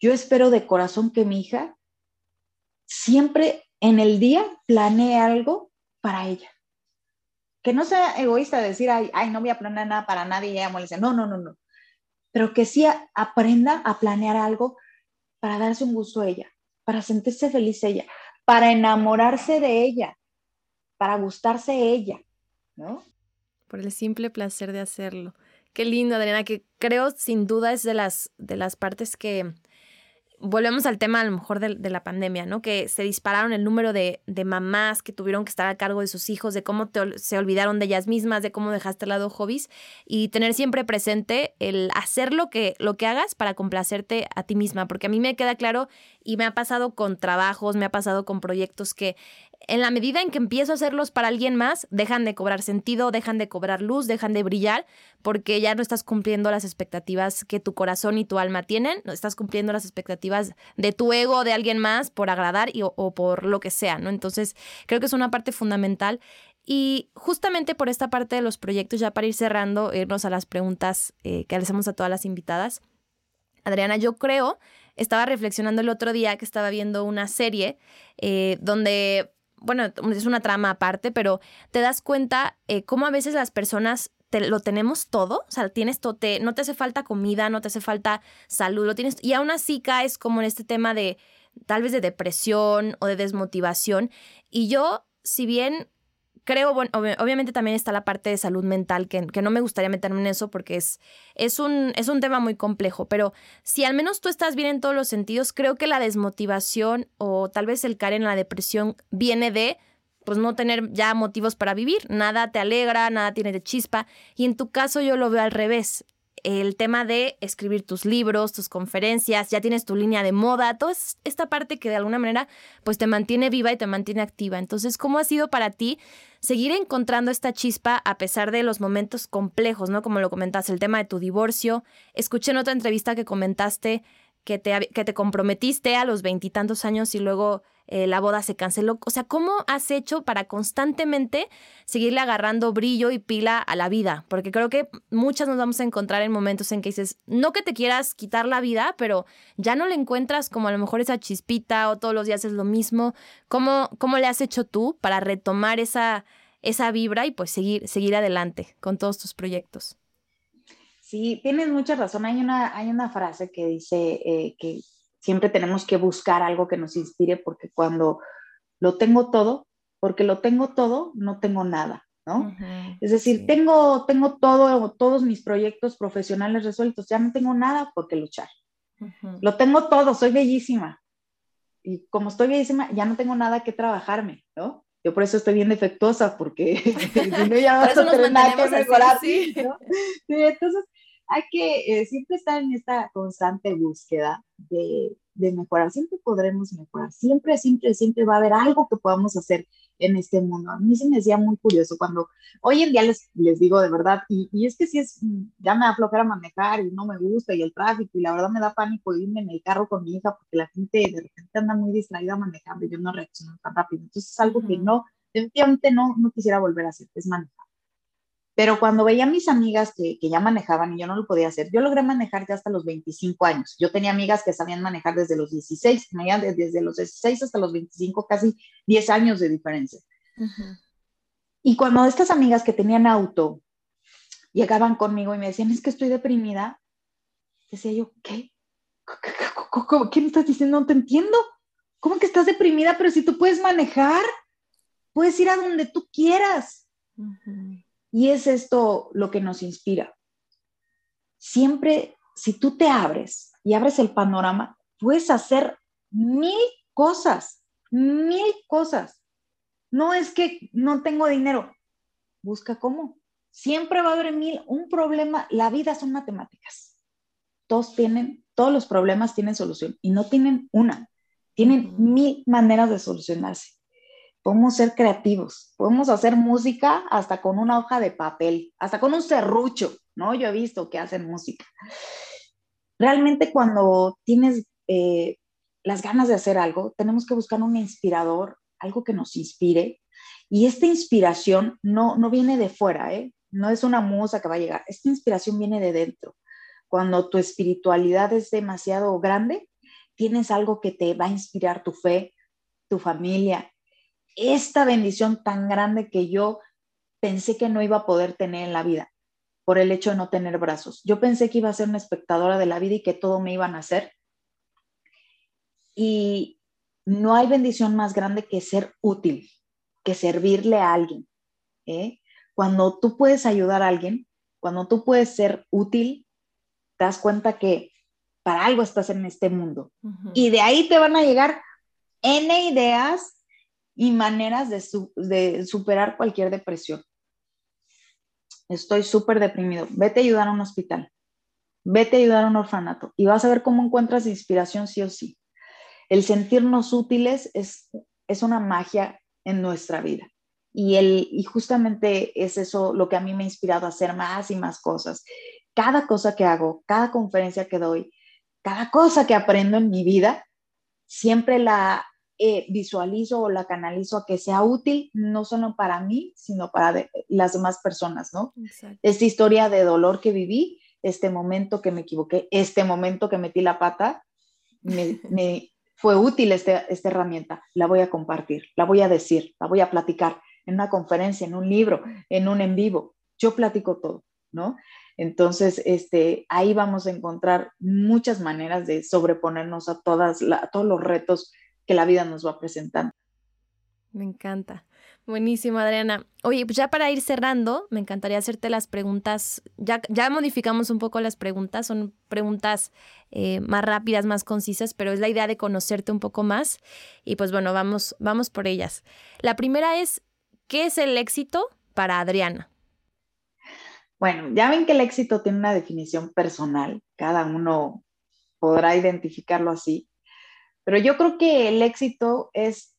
Yo espero de corazón que mi hija siempre en el día planee algo para ella. Que no sea egoísta decir, ay, ay no voy a planear nada para nadie y ella molesta. No, no, no, no. Pero que sí aprenda a planear algo para darse un gusto a ella, para sentirse feliz ella, para enamorarse de ella, para gustarse ella, Por el simple placer de hacerlo. Qué lindo, Adriana, que creo sin duda es de las, de las partes que volvemos al tema a lo mejor de, la pandemia, ¿no? Que se dispararon el número de, de, mamás que tuvieron que estar a cargo de sus hijos, de cómo se olvidaron de ellas mismas, de cómo dejaste al lado hobbies y tener siempre presente el hacer lo que, lo que hagas para complacerte a ti misma, porque a mí me queda claro y me ha pasado con trabajos, me ha pasado con proyectos que en la medida en que empiezo a hacerlos para alguien más, dejan de cobrar sentido, dejan de cobrar luz, dejan de brillar, porque ya no estás cumpliendo las expectativas que tu corazón y tu alma tienen, no estás cumpliendo las expectativas de tu ego de alguien más por agradar y, o, por lo que sea, ¿no? Entonces, creo que es una parte fundamental. Y justamente por esta parte de los proyectos, ya para ir cerrando, irnos a las preguntas eh, que le hacemos a todas las invitadas. Adriana, yo creo, estaba reflexionando el otro día que estaba viendo una serie eh, donde bueno, es una trama aparte, pero te das cuenta eh, cómo a veces las personas lo tenemos todo, o sea, tienes todo, no te hace falta comida, no te hace falta salud, lo tienes, y aún así caes como en este tema de tal vez de depresión o de desmotivación. Y yo, si bien creo, bueno, obviamente también está la parte de salud mental, que, que, no me gustaría meterme en eso porque es, es, un, es un tema muy complejo, pero si al menos tú estás bien en todos los sentidos, creo que la desmotivación o tal vez el caer en la depresión viene de pues no tener ya motivos para vivir, nada te alegra, nada tiene de chispa, y en tu caso yo lo veo al revés, el tema de escribir tus libros, tus conferencias, ya tienes tu línea de moda, toda esta parte que de alguna manera pues te mantiene viva y te mantiene activa. Entonces, ¿cómo ha sido para ti seguir encontrando esta chispa a pesar de los momentos complejos, ¿no? Como lo comentaste, el tema de tu divorcio. Escuché en otra entrevista que comentaste que te, que te comprometiste a los veintitantos años y luego eh, la boda se canceló. O sea, ¿cómo has hecho para constantemente seguirle agarrando brillo y pila a la vida? Porque creo que muchas nos vamos a encontrar en momentos en que dices, no que te quieras quitar la vida, pero ya no le encuentras como a lo mejor esa chispita o todos los días es lo mismo. ¿Cómo, cómo le has hecho tú para retomar esa, esa vibra y pues seguir, seguir adelante con todos tus proyectos? Sí, tienes mucha razón. Hay una, hay una frase que dice eh, que siempre tenemos que buscar algo que nos inspire porque cuando lo tengo todo, porque lo tengo todo, no tengo nada, ¿no? es decir, tengo, tengo todo, todos mis proyectos profesionales resueltos, ya no tengo nada por qué luchar. Lo tengo todo, soy bellísima. Y como estoy bellísima, ya no tengo nada que trabajarme, ¿no? Yo por eso estoy bien defectuosa, porque si no ya vas a tener nada que mejorar. sí. ¿no? sí, entonces, hay que eh, siempre estar en esta constante búsqueda de, de, mejorar. Siempre podremos mejorar. Siempre, siempre, siempre va a haber algo que podamos hacer en este mundo. A mí se me decía muy curioso cuando hoy en día les, les digo de verdad, y, y es que si es, ya me da flojera manejar y no me gusta y el tráfico y la verdad me da pánico irme en el carro con mi hija porque la gente de repente anda muy distraída manejando y yo no reacciono tan rápido. Entonces es algo que no, definitivamente no, no quisiera volver a hacer, es manejar. Pero cuando veía a mis amigas que, que, ya manejaban y yo no lo podía hacer, yo logré manejar ya hasta los 25 años. Yo tenía amigas que sabían manejar desde los 16, desde los 16 hasta los 25, casi 10 años de diferencia. Y cuando estas amigas que tenían auto llegaban conmigo y me decían, es que estoy deprimida, decía yo, ¿qué? ¿Qué me estás diciendo? No te entiendo. ¿Cómo que estás deprimida? Pero si tú puedes manejar, puedes ir a donde tú quieras. Y es esto lo que nos inspira. Siempre, si tú te abres y abres el panorama, puedes hacer mil cosas, mil cosas. No es que no tengo dinero, busca cómo. Siempre va a haber mil, un problema, la vida son matemáticas. Todos tienen, todos los problemas tienen solución y no tienen una, tienen mil maneras de solucionarse podemos ser creativos, podemos hacer música hasta con una hoja de papel, hasta con un serrucho, ¿no? Yo he visto que hacen música. Realmente cuando tienes eh, las ganas de hacer algo, tenemos que buscar un inspirador, algo que nos inspire. Y esta inspiración no, no viene de fuera, ¿eh? No es una musa que va a llegar. Esta inspiración viene de dentro. Cuando tu espiritualidad es demasiado grande, tienes algo que te va a inspirar tu fe, tu familia, esta bendición tan grande que yo pensé que no iba a poder tener en la vida por el hecho de no tener brazos. Yo pensé que iba a ser una espectadora de la vida y que todo me iban a hacer. Y no hay bendición más grande que ser útil, que servirle a alguien. ¿eh? Cuando tú puedes ayudar a alguien, cuando tú puedes ser útil, te das cuenta que para algo estás en este mundo. Y de ahí te van a llegar N ideas y maneras de, superar cualquier depresión. Estoy súper deprimido. Vete a ayudar a un hospital. Vete a ayudar a un orfanato y vas a ver cómo encuentras inspiración sí o sí. El sentirnos útiles es, es una magia en nuestra vida. Y, el, y justamente es eso lo que a mí me ha inspirado a hacer más y más cosas. Cada cosa que hago, cada conferencia que doy, cada cosa que aprendo en mi vida, siempre la, eh, visualizo o la canalizo a que sea útil, no solo para mí, sino para las demás personas, ¿no? Esta historia de dolor que viví, este momento que me equivoqué, este momento que metí la pata, me, fue útil este, esta herramienta, la voy a compartir, la voy a decir, la voy a platicar en una conferencia, en un libro, en un en vivo. yo platico todo, ¿no? Entonces, este, ahí vamos a encontrar muchas maneras de sobreponernos a, todas a todos los retos que la vida nos va presentando. Me encanta. Buenísimo, Adriana. Oye, pues ya para ir cerrando, me encantaría hacerte las preguntas. Ya, ya modificamos un poco las preguntas, son preguntas eh, más rápidas, más concisas, pero es la idea de conocerte un poco más. Y pues bueno, vamos, vamos por ellas. La primera es, ¿qué es el éxito para Adriana? Bueno, ya ven que el éxito tiene una definición personal, cada uno podrá identificarlo así, pero yo creo que el éxito es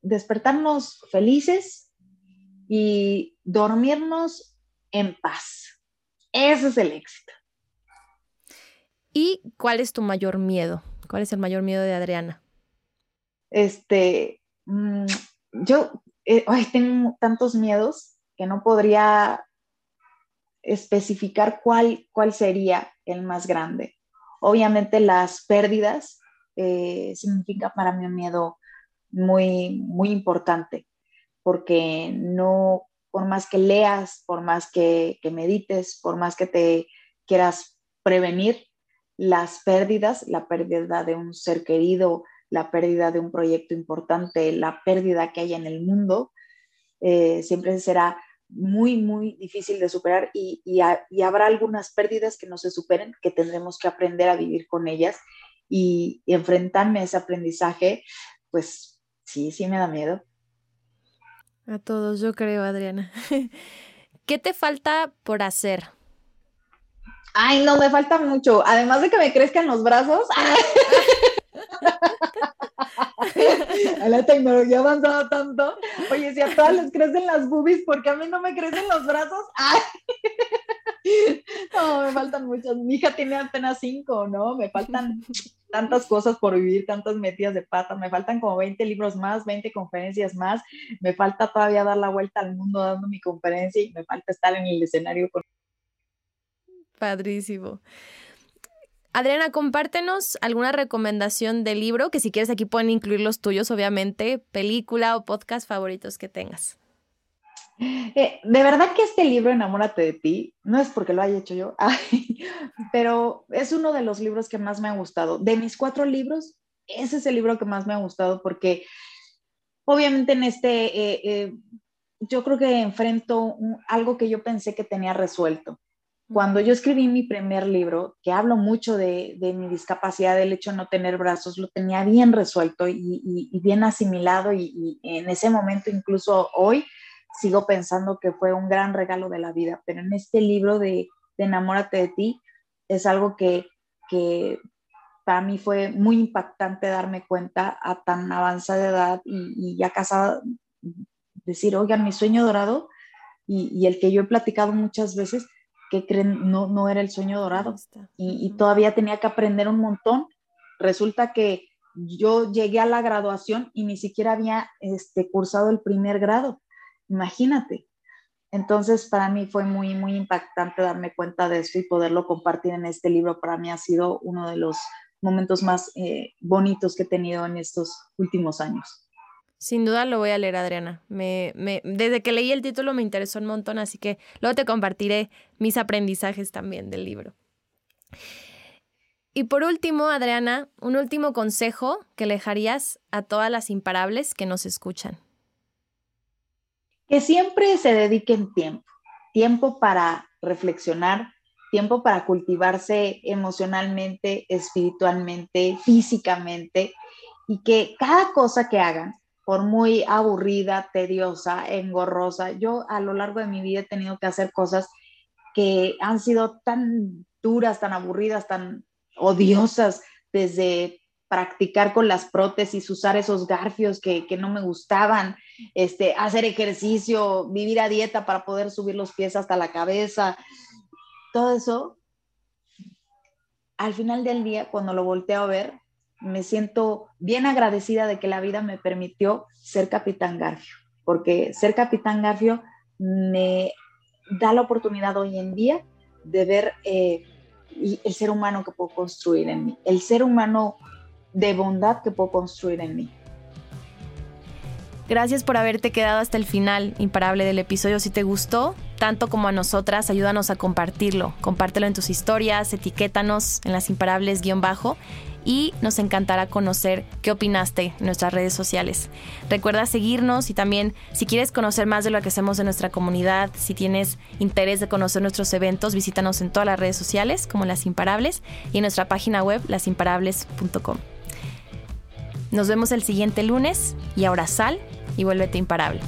despertarnos felices y dormirnos en paz. Ese es el éxito. ¿Y cuál es tu mayor miedo? ¿Cuál es el mayor miedo de Adriana? Este, mm, yo eh, tengo tantos miedos que no podría especificar cuál, cuál sería el más grande. Obviamente las pérdidas eh, significa para mí un miedo muy, muy importante, porque no, por más que leas, por más que, medites, por más que te quieras prevenir las pérdidas, la pérdida de un ser querido, la pérdida de un proyecto importante, la pérdida que hay en el mundo, eh, siempre será muy, muy difícil de superar y, y, habrá algunas pérdidas que no se superen, que tendremos que aprender a vivir con ellas y, y enfrentarme a ese aprendizaje, pues Sí, sí me da miedo. A todos, yo creo, Adriana. ¿Qué te falta por hacer? Ay, no, me falta mucho. Además de que me crezcan los brazos. la tecnología ha avanzado tanto. Oye, si a todas les crecen las boobies, porque a mí no me crecen los brazos? No, me faltan muchas. Mi hija tiene apenas cinco, ¿no? Me faltan tantas cosas por vivir, tantas metidas de pata, me faltan como 20 libros más, 20 conferencias más, me falta todavía dar la vuelta al mundo dando mi conferencia y me falta estar en el escenario con... Padrísimo. Adriana, compártenos alguna recomendación de libro, que si quieres aquí pueden incluir los tuyos, obviamente, película o podcast favoritos que tengas. Eh, de verdad que este libro, Enamórate de ti, no es porque lo haya hecho yo, pero es uno de los libros que más me ha gustado. De mis cuatro libros, ese es el libro que más me ha gustado porque obviamente en este, eh, eh, yo creo que enfrento algo que yo pensé que tenía resuelto. Cuando yo escribí mi primer libro, que hablo mucho de, mi discapacidad, del hecho de no tener brazos, lo tenía bien resuelto y, bien asimilado y en ese momento, incluso hoy, sigo pensando que fue un gran regalo de la vida, pero en este libro de, Enamórate de ti es algo que, para mí fue muy impactante darme cuenta a tan avanzada edad y, ya casada, decir, oigan, mi sueño dorado y, el que yo he platicado muchas veces, que creen no, no era el sueño dorado. Y, y todavía tenía que aprender un montón. Resulta que yo llegué a la graduación y ni siquiera había este, cursado el primer grado imagínate. Entonces, para mí fue muy, muy impactante darme cuenta de esto y poderlo compartir en este libro. Para mí ha sido uno de los momentos más eh, bonitos que he tenido en estos últimos años. Sin duda lo voy a leer, Adriana. Me, desde que leí el título me interesó un montón, así que luego te compartiré mis aprendizajes también del libro. Y por último, Adriana, un último consejo que le dejarías a todas las imparables que nos escuchan que siempre se dediquen tiempo, tiempo para reflexionar, tiempo para cultivarse emocionalmente, espiritualmente, físicamente, y que cada cosa que hagan, por muy aburrida, tediosa, engorrosa, yo a lo largo de mi vida he tenido que hacer cosas que han sido tan duras, tan aburridas, tan odiosas, desde practicar con las prótesis, usar esos garfios que, no me gustaban, este, hacer ejercicio, vivir a dieta para poder subir los pies hasta la cabeza, todo eso, al final del día, cuando lo volteo a ver, me siento bien agradecida de que la vida me permitió ser capitán Garfio, porque ser capitán Garfio me da la oportunidad hoy en día de ver eh, el ser humano que puedo construir en mí, el ser humano de bondad que puedo construir en mí. Gracias por haberte quedado hasta el final, imparable del episodio. Si te gustó, tanto como a nosotras, ayúdanos a compartirlo. Compártelo en tus historias, etiquétanos en las imparables guion bajo y nos encantará conocer qué opinaste en nuestras redes sociales. Recuerda seguirnos y también si quieres conocer más de lo que hacemos en nuestra comunidad, si tienes interés de conocer nuestros eventos, visítanos en todas las redes sociales como Las Imparables y en nuestra página web lasimparables.com. Nos vemos el siguiente lunes y ahora sal y vuélvete imparable.